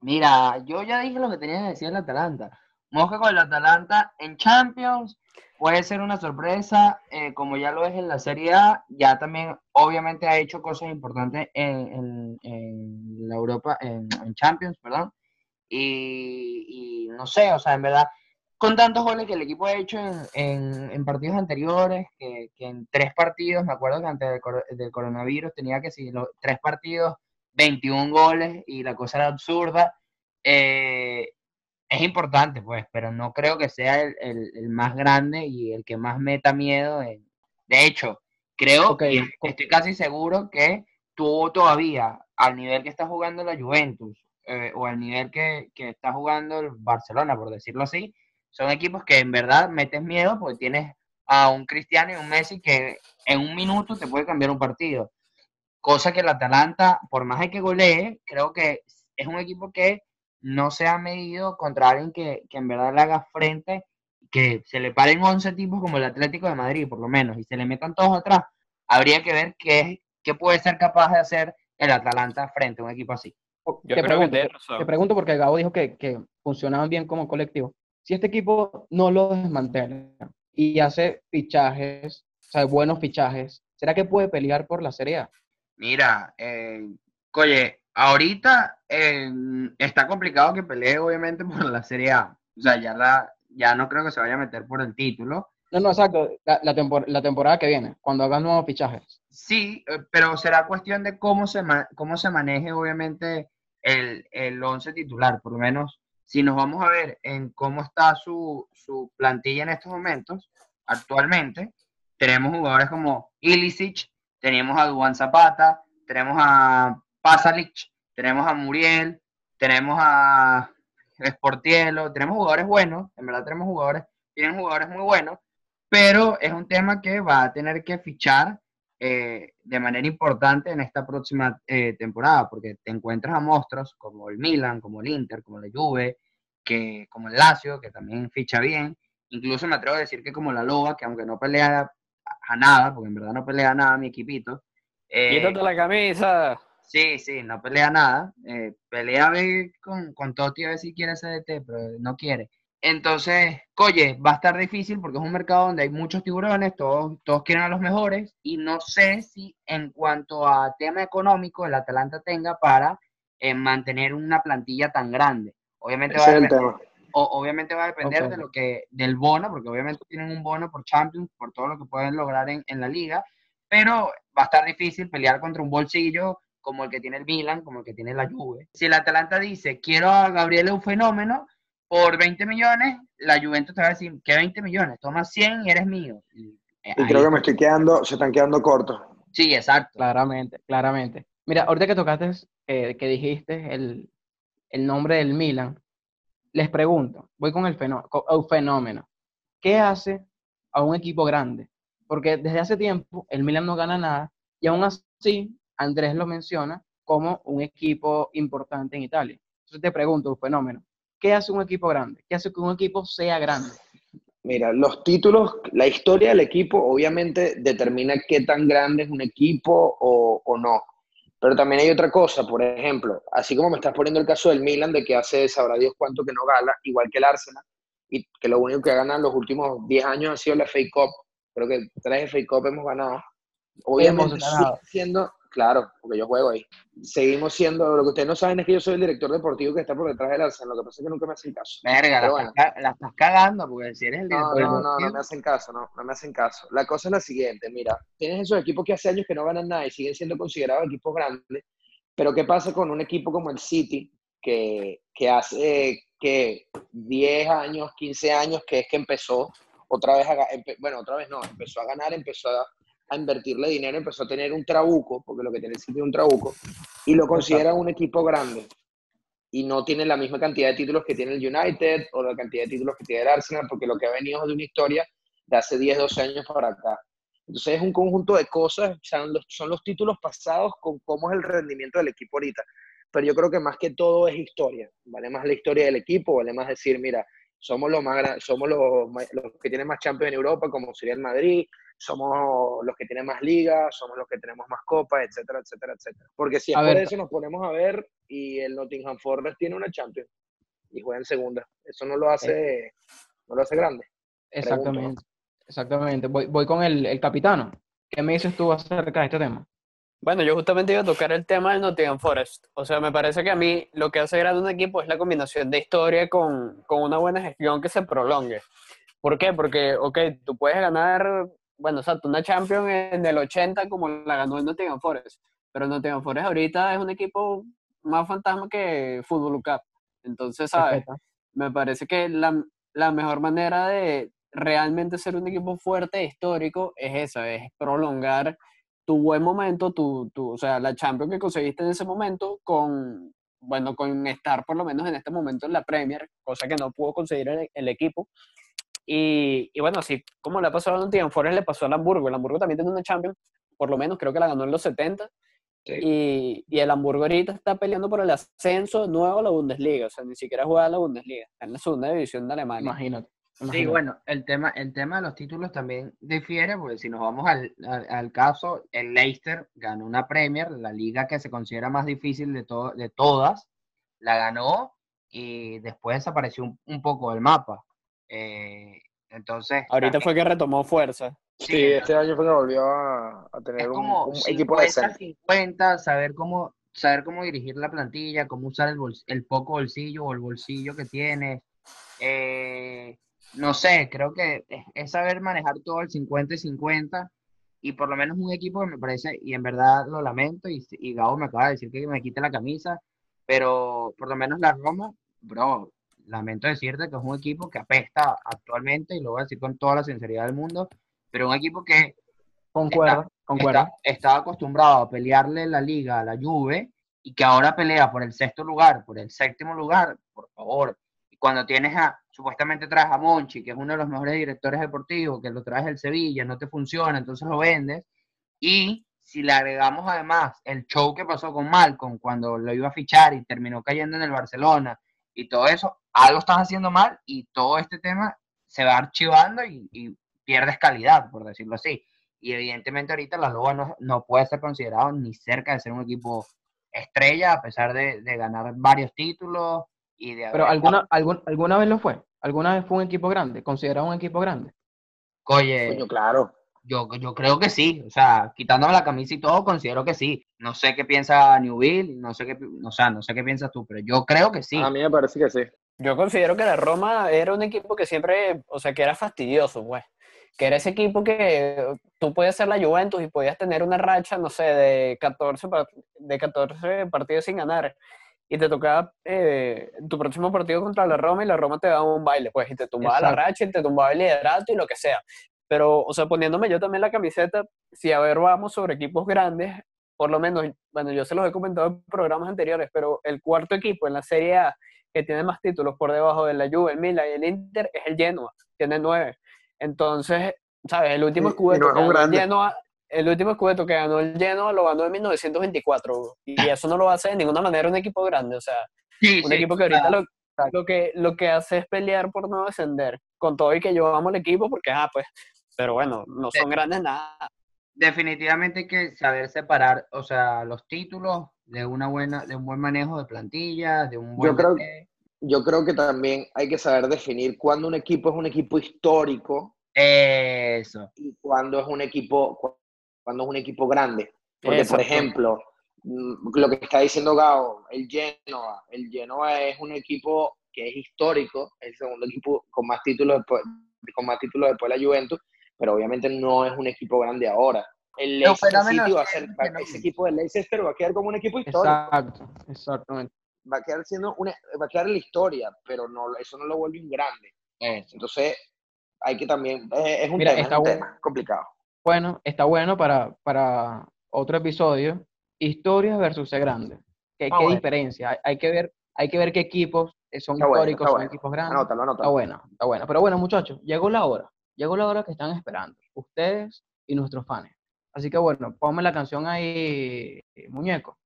Mira, yo ya dije lo que tenía que decir el Atalanta. Mosca con el Atalanta en Champions puede ser una sorpresa, eh, como ya lo es en la Serie A, ya también obviamente ha hecho cosas importantes en, la Europa, en, Champions, perdón, y, no sé, o sea, en verdad, con tantos goles que el equipo ha hecho en, partidos anteriores, que, en tres partidos, me acuerdo que antes del, coronavirus tenía que seguir los tres partidos, 21 goles y la cosa era absurda. Eh, es importante, pues, pero no creo que sea el, más grande y el que más meta miedo. De hecho, creo que estoy casi seguro que tú todavía, al nivel que está jugando la Juventus eh, o al nivel que, está jugando el Barcelona, por decirlo así, son equipos que en verdad metes miedo porque tienes a un Cristiano y un Messi que en un minuto te puede cambiar un partido. cosa que el Atalanta, por más de que golee, creo que es un equipo que no se ha medido contra alguien que, que en verdad le haga frente, que se le paren 11 tipos como el Atlético de Madrid, por lo menos, y se le metan todos atrás, habría que ver qué, qué puede ser capaz de hacer el Atalanta frente a un equipo así. te, pregunto, te pregunto porque Gabo dijo que, que funcionaban bien como colectivo. Si este equipo no lo desmantela y hace fichajes, o sea, buenos fichajes, ¿será que puede pelear por la Serie A? Mira, eh, oye, ahorita eh, está complicado que pelee obviamente [laughs] por la Serie A. O sea, ya, la, ya no creo que se vaya a meter por el título. No, no, exacto. La, la, temporada que viene, cuando hagan nuevos fichajes. Sí, eh, pero será cuestión de cómo se, cómo se maneje obviamente el, el once titular. Por lo menos, si nos vamos a ver en cómo está su, su plantilla en estos momentos, actualmente, tenemos jugadores como Ilicic, tenemos a Duan Zapata, tenemos a Pasalic, tenemos a Muriel, tenemos a Sportielo, tenemos jugadores buenos, en verdad tenemos jugadores, tienen jugadores muy buenos, pero es un tema que va a tener que fichar eh, de manera importante en esta próxima eh, temporada, porque te encuentras a monstruos como el Milan, como el Inter, como la Juve, que, como el Lazio, que también ficha bien, incluso me atrevo a decir que como la Loba, que aunque no pelea a nada, porque en verdad no pelea nada mi equipito. Eh, Quítate la camisa. Sí, sí, no pelea nada. Eh, pelea con, con Totti a ver si quiere CDT, pero no quiere. Entonces, oye, va a estar difícil porque es un mercado donde hay muchos tiburones, todos, todos quieren a los mejores y no sé si en cuanto a tema económico el Atalanta tenga para eh, mantener una plantilla tan grande. Obviamente va a depender, obviamente va a depender de lo que, del bono, porque obviamente tienen un bono por Champions, por todo lo que pueden lograr en, en la liga, pero va a estar difícil pelear contra un bolsillo como el que tiene el Milan, como el que tiene la Juve. Si el Atalanta dice, quiero a Gabriel un fenómeno por 20 millones, la Juventus te va a decir, ¿qué 20 millones? Toma 100 y eres mío. Y, creo que me estoy quedando, se están quedando cortos. Sí, exacto. Claramente, claramente. Mira, ahorita que tocaste, eh, que dijiste el, el nombre del Milan, les pregunto, voy con el fenómeno, ¿qué hace a un equipo grande? Porque desde hace tiempo el Milan no gana nada y aún así Andrés lo menciona como un equipo importante en Italia. Entonces te pregunto, un fenómeno, ¿qué hace un equipo grande? ¿Qué hace que un equipo sea grande? Mira, los títulos, la historia del equipo obviamente determina qué tan grande es un equipo o, o no. Pero también hay otra cosa, por ejemplo, así como me estás poniendo el caso del Milan, de que hace, sabrá Dios cuánto que no gana, igual que el Arsenal, y que lo único que ha ganado en los últimos 10 años ha sido la FA Cup. Creo que tres FA Cup hemos ganado. Obviamente, hemos siendo, Claro, porque yo juego ahí. Seguimos siendo, lo que ustedes no saben es que yo soy el director deportivo que está por detrás del Arsenal, lo que pasa es que nunca me hacen caso. Verga, la, estás cagando, porque si eres el director No, no, no, no me hacen caso, no, no me hacen caso. La cosa es la siguiente, mira, tienes esos equipos que hace años que no ganan nada y siguen siendo considerados equipos grandes, pero ¿qué pasa con un equipo como el City, que, que hace que 10 años, 15 años que es que empezó otra vez, a, bueno, otra vez no, empezó a ganar, empezó a a invertirle dinero, empezó a tener un trabuco, porque lo que tiene el City es un trabuco, y lo considera un equipo grande. Y no tiene la misma cantidad de títulos que tiene el United o la cantidad de títulos que tiene el Arsenal, porque lo que ha venido es de una historia de hace 10, 12 años para acá. Entonces es un conjunto de cosas, son los, son los títulos pasados con cómo es el rendimiento del equipo ahorita. Pero yo creo que más que todo es historia, vale más la historia del equipo, vale más decir, mira, somos los más somos los, los que tienen más Champions en Europa, como sería el Madrid, somos los que tienen más ligas, somos los que tenemos más copas, etcétera, etcétera, etcétera. Porque si es por eso nos ponemos a ver y el Nottingham Forest tiene una Champions y juega en segunda. Eso no lo hace, no lo hace grande. Exactamente, exactamente. Voy, voy con el, el capitano. ¿Qué me dices tú acerca de este tema? Bueno, yo justamente iba a tocar el tema del Nottingham Forest. O sea, me parece que a mí lo que hace grande un equipo es la combinación de historia con, con una buena gestión que se prolongue. ¿Por qué? Porque, ok, tú puedes ganar bueno, exacto, una Champions en el 80 como la ganó el Nottingham Forest, pero el Nottingham Forest ahorita es un equipo más fantasma que Fútbol Cup. Entonces, ¿sabes? Me parece que la, la, mejor manera de realmente ser un equipo fuerte, histórico, es esa, es prolongar tu buen momento, tu, tu, o sea, la Champions que conseguiste en ese momento con, bueno, con estar por lo menos en este momento en la Premier, cosa que no pudo conseguir el, el equipo. Y, y, bueno, así como le ha pasado a Nottingham Forest, le pasó al Hamburgo. El Hamburgo también tiene una Champions, por lo menos creo que la ganó en los 70. Y, y, el Hamburgo ahorita está peleando por el ascenso nuevo a la Bundesliga, o sea, ni siquiera juega a la Bundesliga, está en la segunda división de Alemania. Imagínate. Sí, bueno, el tema, el tema de los títulos también difiere, porque si nos vamos al, al, caso, el Leicester ganó una Premier, la liga que se considera más difícil de, de todas, la ganó y después desapareció un, poco del mapa. Eh, entonces. Ahorita fue que retomó fuerza. Sí, este año fue que volvió a, tener un, equipo de 50, saber cómo, saber cómo dirigir la plantilla, cómo usar el, el poco bolsillo o el bolsillo que tiene. Eh, no sé, creo que es, saber manejar todo el 50 y 50 y por lo menos un equipo que me parece, y en verdad lo lamento, y, y Gabo me acaba de decir que me quite la camisa, pero por lo menos la Roma, bro, lamento decirte que es un equipo que apesta actualmente, y lo voy a decir con toda la sinceridad del mundo, pero un equipo que concuerda, está, está, acostumbrado a pelearle la liga a la Juve y que ahora pelea por el sexto lugar, por el séptimo lugar, por favor. Y cuando tienes a, supuestamente traes a Monchi, que es uno de los mejores directores deportivos, que lo traes del Sevilla, no te funciona, entonces lo vendes. Y si le agregamos además el show que pasó con Malcolm cuando lo iba a fichar y terminó cayendo en el Barcelona y todo eso, algo estás haciendo mal y todo este tema se va archivando y, pierdes calidad, por decirlo así. Y evidentemente ahorita la Loba no, no, puede ser considerado ni cerca de ser un equipo estrella, a pesar de, de ganar varios títulos pero alguna, alguna vez lo fue. ¿Alguna vez fue un equipo grande? ¿Considerado un equipo grande? Oye, claro. Yo, yo creo que sí. O sea, quitándome la camisa y todo, considero que sí. No sé qué piensa Newville, no sé qué, o sea, no sé qué piensas tú, pero yo creo que sí. A mí me parece que sí. Yo considero que la Roma era un equipo que siempre, o sea, que era fastidioso, pues. Que era ese equipo que tú podías ser la Juventus y podías tener una racha, no sé, de 14, de 14 partidos sin ganar y te tocaba eh, tu próximo partido contra la Roma y la Roma te daba un baile, pues, y te tumbaba la racha y te tumbaba el liderato y lo que sea. Pero, o sea, poniéndome yo también la camiseta, si a ver vamos sobre equipos grandes, por lo menos, bueno, yo se los he comentado en programas anteriores, pero el cuarto equipo en la Serie A que tiene más títulos por debajo de la Juve, el Milan y el Inter es el Genoa, tiene nueve. Entonces, ¿sabes? El último escudo el Genoa el último escudeto que ganó el Genoa lo ganó en 1924 y eso no lo hace de ninguna manera un equipo grande, o sea, un equipo que ahorita lo, que, lo que hace es pelear por no descender, con todo y que yo amo el equipo porque, ah, pues, pero bueno, no son grandes nada. Definitivamente hay que saber separar, o sea, los títulos de una buena, de un buen manejo de plantillas, de un buen... Yo creo, yo creo que también hay que saber definir cuándo un equipo es un equipo histórico eso. Y cuando es un equipo, cuando es un equipo grande. Porque, por ejemplo, mm, lo que está diciendo Gao, el Genoa, el Genoa es un equipo que es histórico, es el segundo equipo con más títulos después, con más títulos después de la Juventus, pero obviamente no es un equipo grande ahora. El Leicester City va a ser, ese equipo del Leicester va a quedar como un equipo histórico. Exacto, exactamente. Va a quedar siendo una, va a quedar en la historia, pero no, eso no lo vuelve un grande. Entonces, hay que también, es, un, tema complicado bueno, está bueno para, para otro episodio. Historias versus ser grande. ¿Qué, ah, qué diferencia? Hay, que ver, hay que ver qué equipos son históricos, son equipos grandes. Anótalo, anótalo. Está bueno, está bueno. Pero bueno, muchachos, llegó la hora. Llegó la hora que están esperando. Ustedes y nuestros fans. Así que bueno, ponme la canción ahí, muñeco.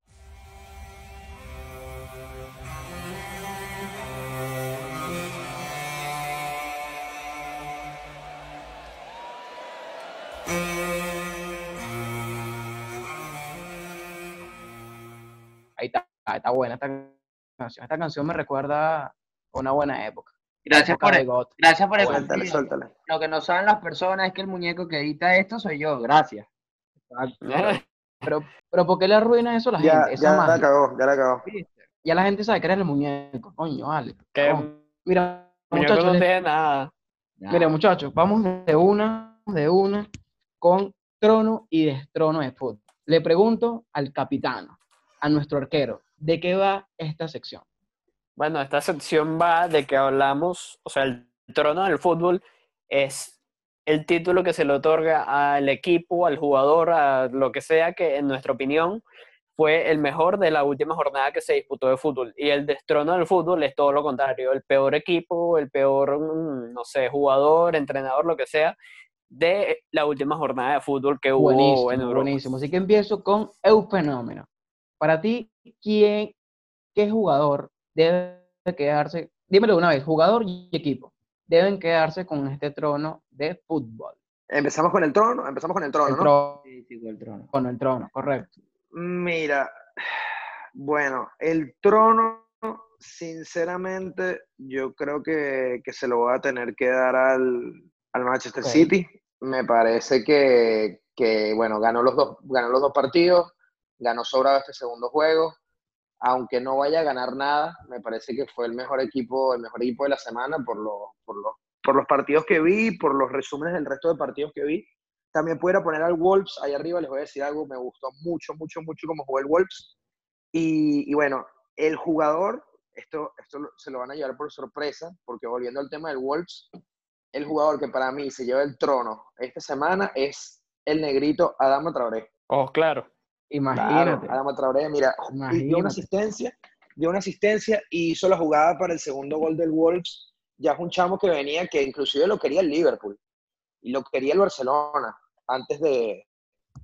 Ahí está, está buena esta canción. Esta canción me recuerda a una buena época. Gracias por, el, gracias por el suéltale, Lo que no saben las personas es que el muñeco que edita esto soy yo. Gracias. [laughs] Pero, pero ¿por qué le arruina eso a la gente? ya la cagó, ya la cagó. Ya la gente sabe que eres el muñeco. Coño, vale. Mira, muchachos. No tiene nada. Mira, muchachos, vamos de una, de una, con trono y destrono de fútbol. Le pregunto al capitano a nuestro arquero. ¿De qué va esta sección? Bueno, esta sección va de que hablamos, o sea, el trono del fútbol es el título que se le otorga al equipo, al jugador, a lo que sea que en nuestra opinión fue el mejor de la última jornada que se disputó de fútbol. Y el destrono del fútbol es todo lo contrario, el peor equipo, el peor, mm, no sé, jugador, entrenador, lo que sea, de la última jornada de fútbol que hubo en Europa. Buenísimo, así que empiezo con el fenómeno. Para ti, ¿quién, qué jugador debe quedarse? Dímelo una vez, jugador y equipo, deben quedarse con este trono de fútbol. Empezamos con el trono, empezamos con el trono, ¿no? Sí, sí, con el trono. Con el trono, correcto. Mira, bueno, el trono, sinceramente, yo creo que, se lo va a tener que dar al, Manchester City. Me parece que, bueno, ganó los, dos, ganó los dos partidos, ganó sobrado este segundo juego. Aunque no vaya a ganar nada, me parece que fue el mejor equipo, el mejor equipo de la semana por, lo, por, por los partidos que vi, por los resúmenes del resto de partidos que vi. También pudiera poner al Wolves ahí arriba, les voy a decir algo, me gustó mucho, mucho, mucho como jugó el Wolves. Y, bueno, el jugador, esto, esto se lo van a llevar por sorpresa, porque volviendo al tema del Wolves, el jugador que para mí se lleva el trono esta semana es el negrito Adama Traoré. Oh, claro. Imagínate. Adama Traoré, mira, dio una asistencia, dio una asistencia y hizo la jugada para el segundo gol del Wolves ya es un chamo que venía que inclusive lo quería el Liverpool y lo quería el Barcelona antes de,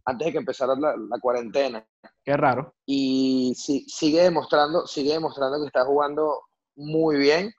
antes de que empezara la, cuarentena. Qué raro. Y sigue, demostrando, sigue demostrando que está jugando muy bien.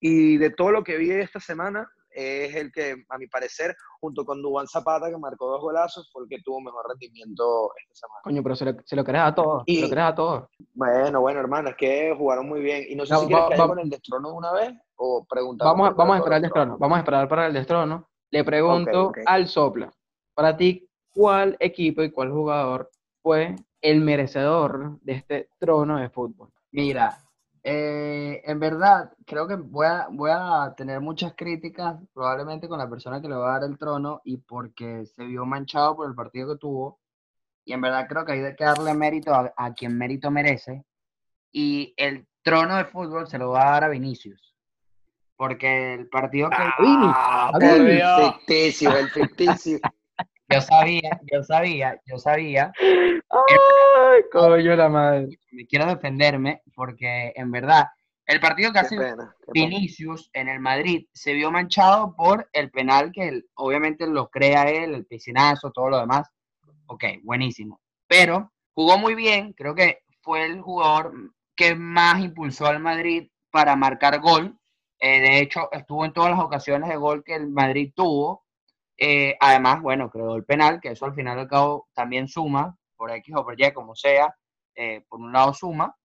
Y de todo lo que vi esta semana, es el que, a mi parecer, junto con Dubán Zapata, que marcó dos golazos, fue el que tuvo mejor rendimiento esta semana. Coño, pero se lo, se lo crees a todos, y, se lo crees a todos. Bueno, bueno, hermano, es que jugaron muy bien. Y no sé si quieres que con el destrono una vez o preguntar. Vamos, vamos a esperar el destrono, vamos a esperar para el destrono. Le pregunto al Sopla, para ti, ¿cuál equipo y cuál jugador fue el merecedor de este trono de fútbol? Mira, eh, en verdad, creo que voy a, voy a tener muchas críticas, probablemente con la persona que le va a dar el trono y porque se vio manchado por el partido que tuvo. Y en verdad creo que hay que darle mérito a, quien mérito merece. Y el trono de fútbol se lo va a dar a Vinicius. Porque el partido que. ¡Ah, el ficticio, el ficticio. [laughs] yo sabía, yo sabía, yo sabía. Ay, coño la madre. Me quiero defenderme porque en verdad el partido que hace Vinicius en el Madrid se vio manchado por el penal que obviamente lo crea él, el piscinazo, todo lo demás. Ok, buenísimo. Pero jugó muy bien, creo que fue el jugador que más impulsó al Madrid para marcar gol. Eh, de hecho, estuvo en todas las ocasiones de gol que el Madrid tuvo. Eh, además, bueno, creó el penal, que eso al final al cabo también suma, por X o por Y, como sea, eh, por un lado suma.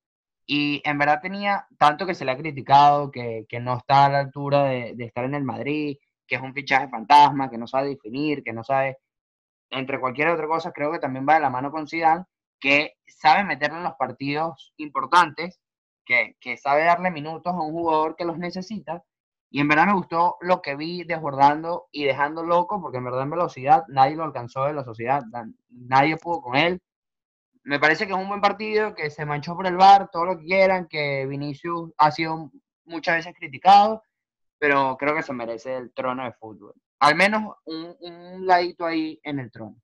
Y en verdad tenía tanto que se le ha criticado, que, no está a la altura de, estar en el Madrid, que es un fichaje fantasma, que no sabe definir, que no sabe, entre cualquier otra cosa, creo que también va de la mano con Zidane, que sabe meterle en los partidos importantes, que sabe darle minutos a un jugador que los necesita y en verdad me gustó lo que vi desbordando y dejando loco, porque en verdad en velocidad nadie lo alcanzó de la sociedad, nadie pudo con él. Me parece que es un buen partido, que se manchó por el bar, todo lo que quieran, que Vinicius ha sido muchas veces criticado, pero creo que se merece el trono de fútbol. Al menos un, un ladito ahí en el trono.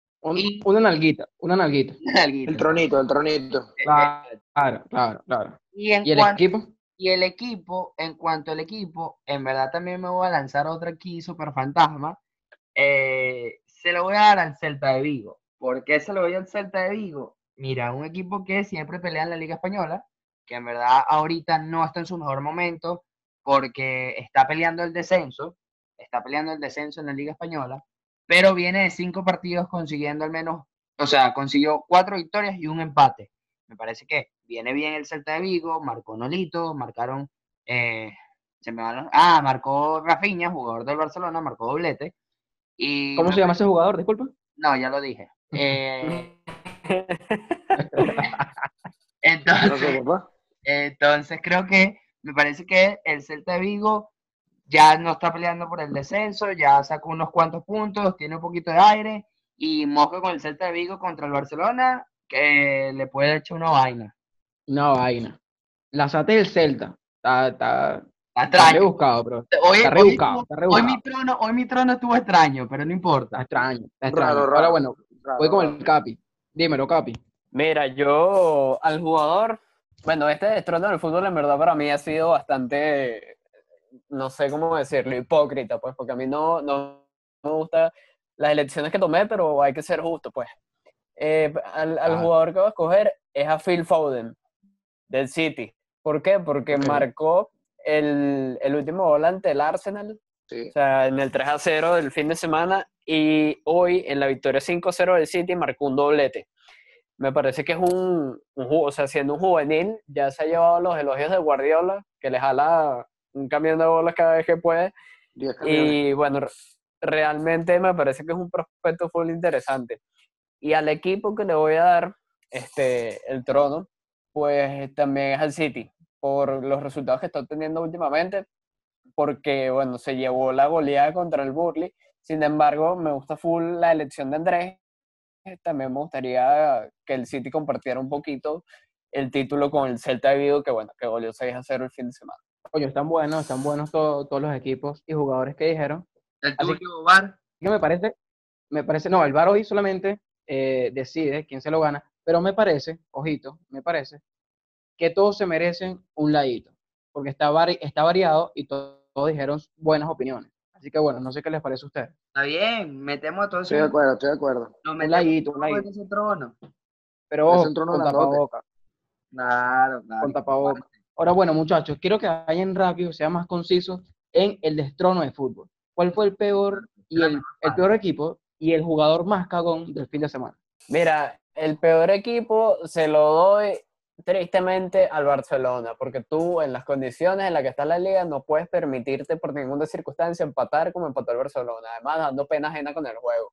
una nalguita, [laughs] una nalguita. El tronito, el tronito. Claro, claro, claro. ¿Y, el equipo? Y el equipo, en cuanto al equipo, en verdad también me voy a lanzar otra aquí, super fantasma. Eh, se lo voy a dar al Celta de Vigo. ¿Por qué se lo voy al Celta de Vigo? Mira, un equipo que siempre pelea en la Liga Española, que en verdad ahorita no está en su mejor momento porque está peleando el descenso, está peleando el descenso en la Liga Española, pero viene de cinco partidos consiguiendo al menos, o sea, consiguió cuatro victorias y un empate. Me parece que viene bien el Celta de Vigo, marcó Nolito, marcaron, eh, se me van, ah, marcó Rafinha, jugador del Barcelona, marcó doblete. Y ¿Cómo se llama ese jugador, disculpa? No, ya lo dije. [laughs] Eh, [laughs] entonces, entonces creo que me parece que el Celta de Vigo ya no está peleando por el descenso, ya sacó unos cuantos puntos, tiene un poquito de aire y moja con el Celta de Vigo contra el Barcelona que le puede echar una vaina. Una vaina. La sate del Celta. Está, está, está rebuscado, bro. Hoy, está rebuscado, Hoy mi, trono, hoy mi trono estuvo extraño, pero no importa. extraño, extraño. Ahora bueno, voy con el Capi. Dímelo, Capi. Mira, yo al jugador, bueno, este trono del fútbol en verdad para mí ha sido bastante, no sé cómo decirlo, hipócrita, pues, porque a mí no, no me gusta las elecciones que tomé, pero hay que ser justo, pues. Eh, al, jugador que voy a escoger es a Phil Foden, del City. ¿Por qué? Porque marcó el, el, último volante del Arsenal, o sea, en el 3 a 0 del fin de semana, y hoy en la victoria 5-0 del City marcó un doblete. Me parece que es un, un, o sea, siendo un juvenil, ya se ha llevado los elogios de Guardiola, que le jala un camión de bolas cada vez que puede. Y bueno, realmente me parece que es un prospecto full interesante. Y al equipo que le voy a dar este, el trono, pues también es al City, por los resultados que está obteniendo últimamente, porque, bueno, se llevó la goleada contra el Burley. Sin embargo, me gusta full la elección de Andrés. También me gustaría que el City compartiera un poquito el título con el Celta de Vigo, que bueno, que goleó 6 a 0 el fin de semana. Oye, están buenos, están buenos todos los equipos y jugadores que dijeron. ¿El tuyo, VAR? Que me parece, me parece, no, el VAR hoy solamente eh, decide quién se lo gana, pero me parece, ojito, me parece, que todos se merecen un ladito, porque está, está variado y todos, dijeron buenas opiniones. Así que bueno, no sé qué les parece a ustedes. Está bien, metemos a todos. Estoy de acuerdo, estoy de acuerdo. un ladito, un ladito. Ese trono. Pero ojo, con tapabocas. Claro, claro. Con tapabocas. Ahora, bueno, muchachos, quiero que vayan rápido, sean más concisos en el destrono de fútbol. ¿Cuál fue el peor y el, el peor equipo y el jugador más cagón del fin de semana? Mira, el peor equipo se lo doy tristemente al Barcelona, porque tú en las condiciones en las que está la liga no puedes permitirte por ninguna circunstancia empatar como empató el Barcelona, además dando pena ajena con el juego.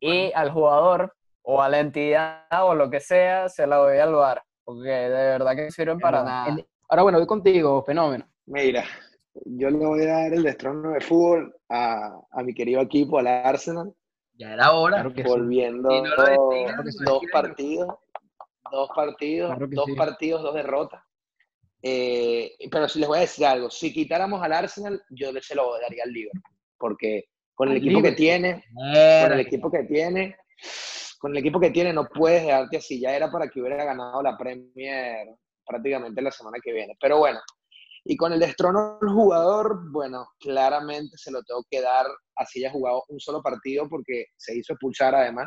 Y al jugador o a la entidad o lo que sea, se la doy al bar, porque de verdad que no sirven para nada. Ahora bueno, voy contigo, fenómeno. Mira, yo le voy a dar el destrono de fútbol a, a mi querido equipo, al Arsenal. Ya era hora. volviendo dos partidos, dos partidos, dos partidos, dos derrotas. Eh, pero si les voy a decir algo, si quitáramos al Arsenal, yo se lo daría al Liverpool, porque con el equipo que tiene, con el equipo que tiene, con el equipo que tiene no puedes dejarte así. Ya era para que hubiera ganado la Premier prácticamente la semana que viene. Pero bueno, y con el destrono del jugador, bueno, claramente se lo tengo que dar, así haya jugado un solo partido, porque se hizo expulsar además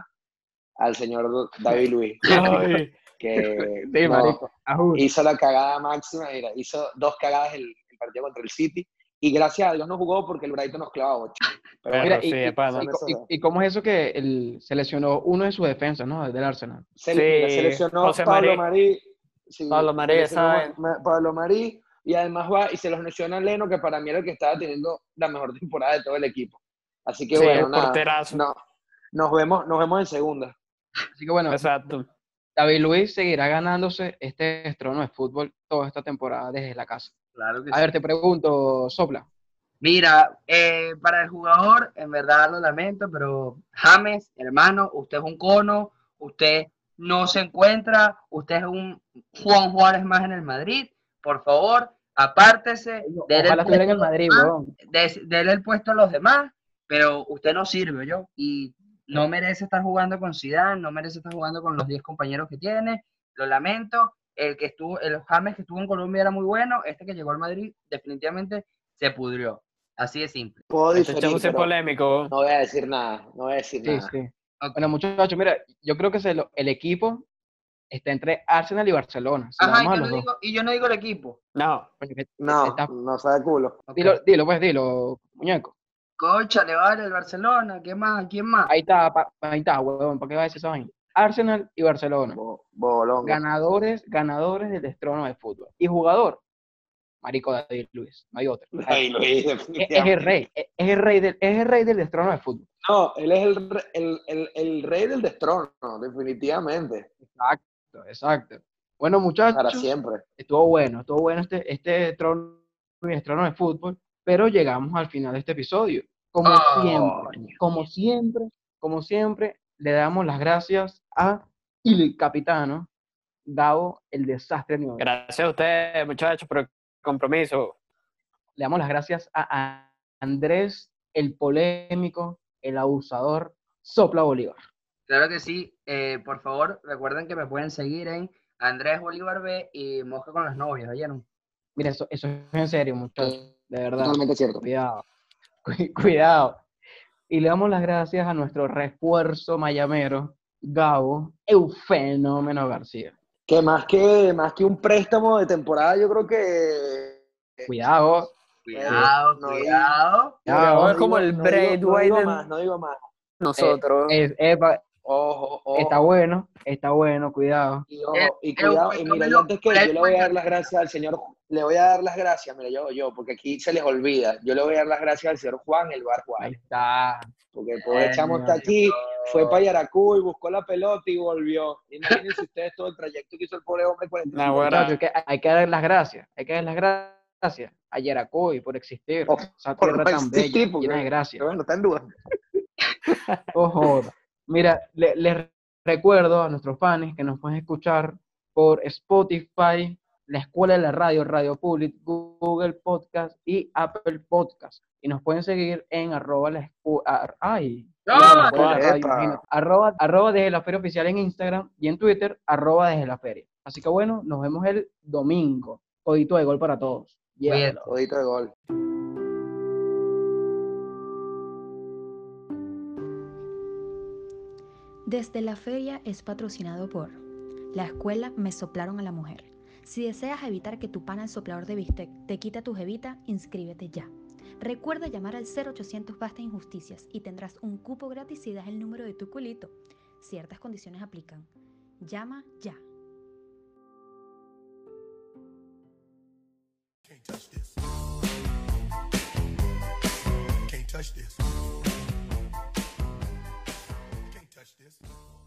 al señor David Luis. [laughs] que [laughs] hizo la cagada máxima, mira, hizo dos cagadas el, partido contra el City. Y gracias a Dios no jugó porque el Brighton nos clavaba Pero mira, y, cómo es eso que el, se lesionó uno de sus defensas, ¿no? Del Arsenal. Se, lesionó Pablo Marí. Pablo Marí, Pablo Marí y además va y se los menciona Leno, que para mí era el que estaba teniendo la mejor temporada de todo el equipo. Así que bueno, nada, no, nos, vemos, nos vemos en segunda. Así que bueno, Exacto. David Luis seguirá ganándose este trono de fútbol toda esta temporada desde la casa. Claro que A ver, te pregunto, Sopla. Mira, eh, para el jugador, en verdad lo lamento, pero James, hermano, usted es un cono, usted no se encuentra, usted es un Juan Juárez más en el Madrid, por favor, apártese, déle el, puesto en Madrid, el puesto a los demás, pero usted no sirve, yo, y no merece estar jugando con Zidane, no merece estar jugando con los 10 compañeros que tiene, lo lamento, el que estuvo, el James que estuvo en Colombia era muy bueno, este que llegó al Madrid definitivamente se pudrió, así de simple. Puedo este polémico. No voy a decir nada, no voy a decir nada. Bueno, muchachos, mira, yo creo que el equipo está entre Arsenal y Barcelona. Ajá, y yo, no digo, y yo, no digo, el equipo. No, no, no sabe culo. Dilo, dilo, pues, dilo, muñeco. Cocha, le vale el Barcelona, ¿qué más? ¿Quién más? Ahí está, ahí está, huevón, ¿para qué va a decir esa vaina? Arsenal y Barcelona. ganadores, ganadores del destrono de fútbol. Y jugador, Marico David Luis, no hay otro. David Luis, es, el rey, es el rey del, es el rey del destrono de fútbol. No, él es el, el, el, el rey del destrono, definitivamente. Exacto exacto. Bueno, muchachos. Para siempre. Estuvo bueno, estuvo bueno este, este trono, trono de fútbol, pero llegamos al final de este episodio. Como siempre, como siempre, como siempre, le damos las gracias a el capitano, dado el desastre. Gracias a ustedes, muchachos, por el compromiso. Le damos las gracias a Andrés, el polémico, el abusador, Sopla Bolívar. Claro que sí. Eh, por favor, recuerden que me pueden seguir en Andrés Bolívar B y Mosca con las novias, ¿oyeron? Mira, eso, eso es en serio, muchachos. De verdad. Totalmente cierto. Cuidado. Cuidado. Y le damos las gracias a nuestro refuerzo mayamero, Gabo Eufenómeno García. Que más que más que un préstamo de temporada, yo creo que. Cuidado. Cuidado, cuidado. es como el Braid no, digo más, no digo más. Nosotros. Es, Ojo, ojo. Está bueno, está bueno, cuidado. Y, y cuidado, y mira, yo antes que yo le voy a dar las gracias al señor, le voy a dar las gracias, mira, yo, yo, porque aquí se les olvida, yo le voy a dar las gracias al señor Juan, el bar Juan. Ahí está. Porque el pobre chamo está aquí, fue para Yaracuy, buscó la pelota y volvió. Imagínense ustedes todo el trayecto que hizo el pobre hombre. No, bueno, que hay que dar las gracias, hay que dar las gracias a Yaracuy por existir. Oh, esa tierra tan bella, llena de gracias. Bueno, está en duda. [laughs] Ojo, Mira, les recuerdo a nuestros fans que nos pueden escuchar por Spotify, la Escuela de la Radio, Radio Public, Google Podcast y Apple Podcast. Y nos pueden seguir en arroba la ay, arroba, arroba desde la feria oficial en Instagram y en Twitter, arroba desde la feria. Así que bueno, nos vemos el domingo. Codito de gol para todos. Bien, codito de gol. Desde la feria es patrocinado por la escuela Me Soplaron a la Mujer. Si deseas evitar que tu pana el soplador de bistec te quite tu jevita, inscríbete ya. Recuerda llamar al 0800 Basta Injusticias y tendrás un cupo gratis si das el número de tu culito. Ciertas condiciones aplican. Llama ya. this long.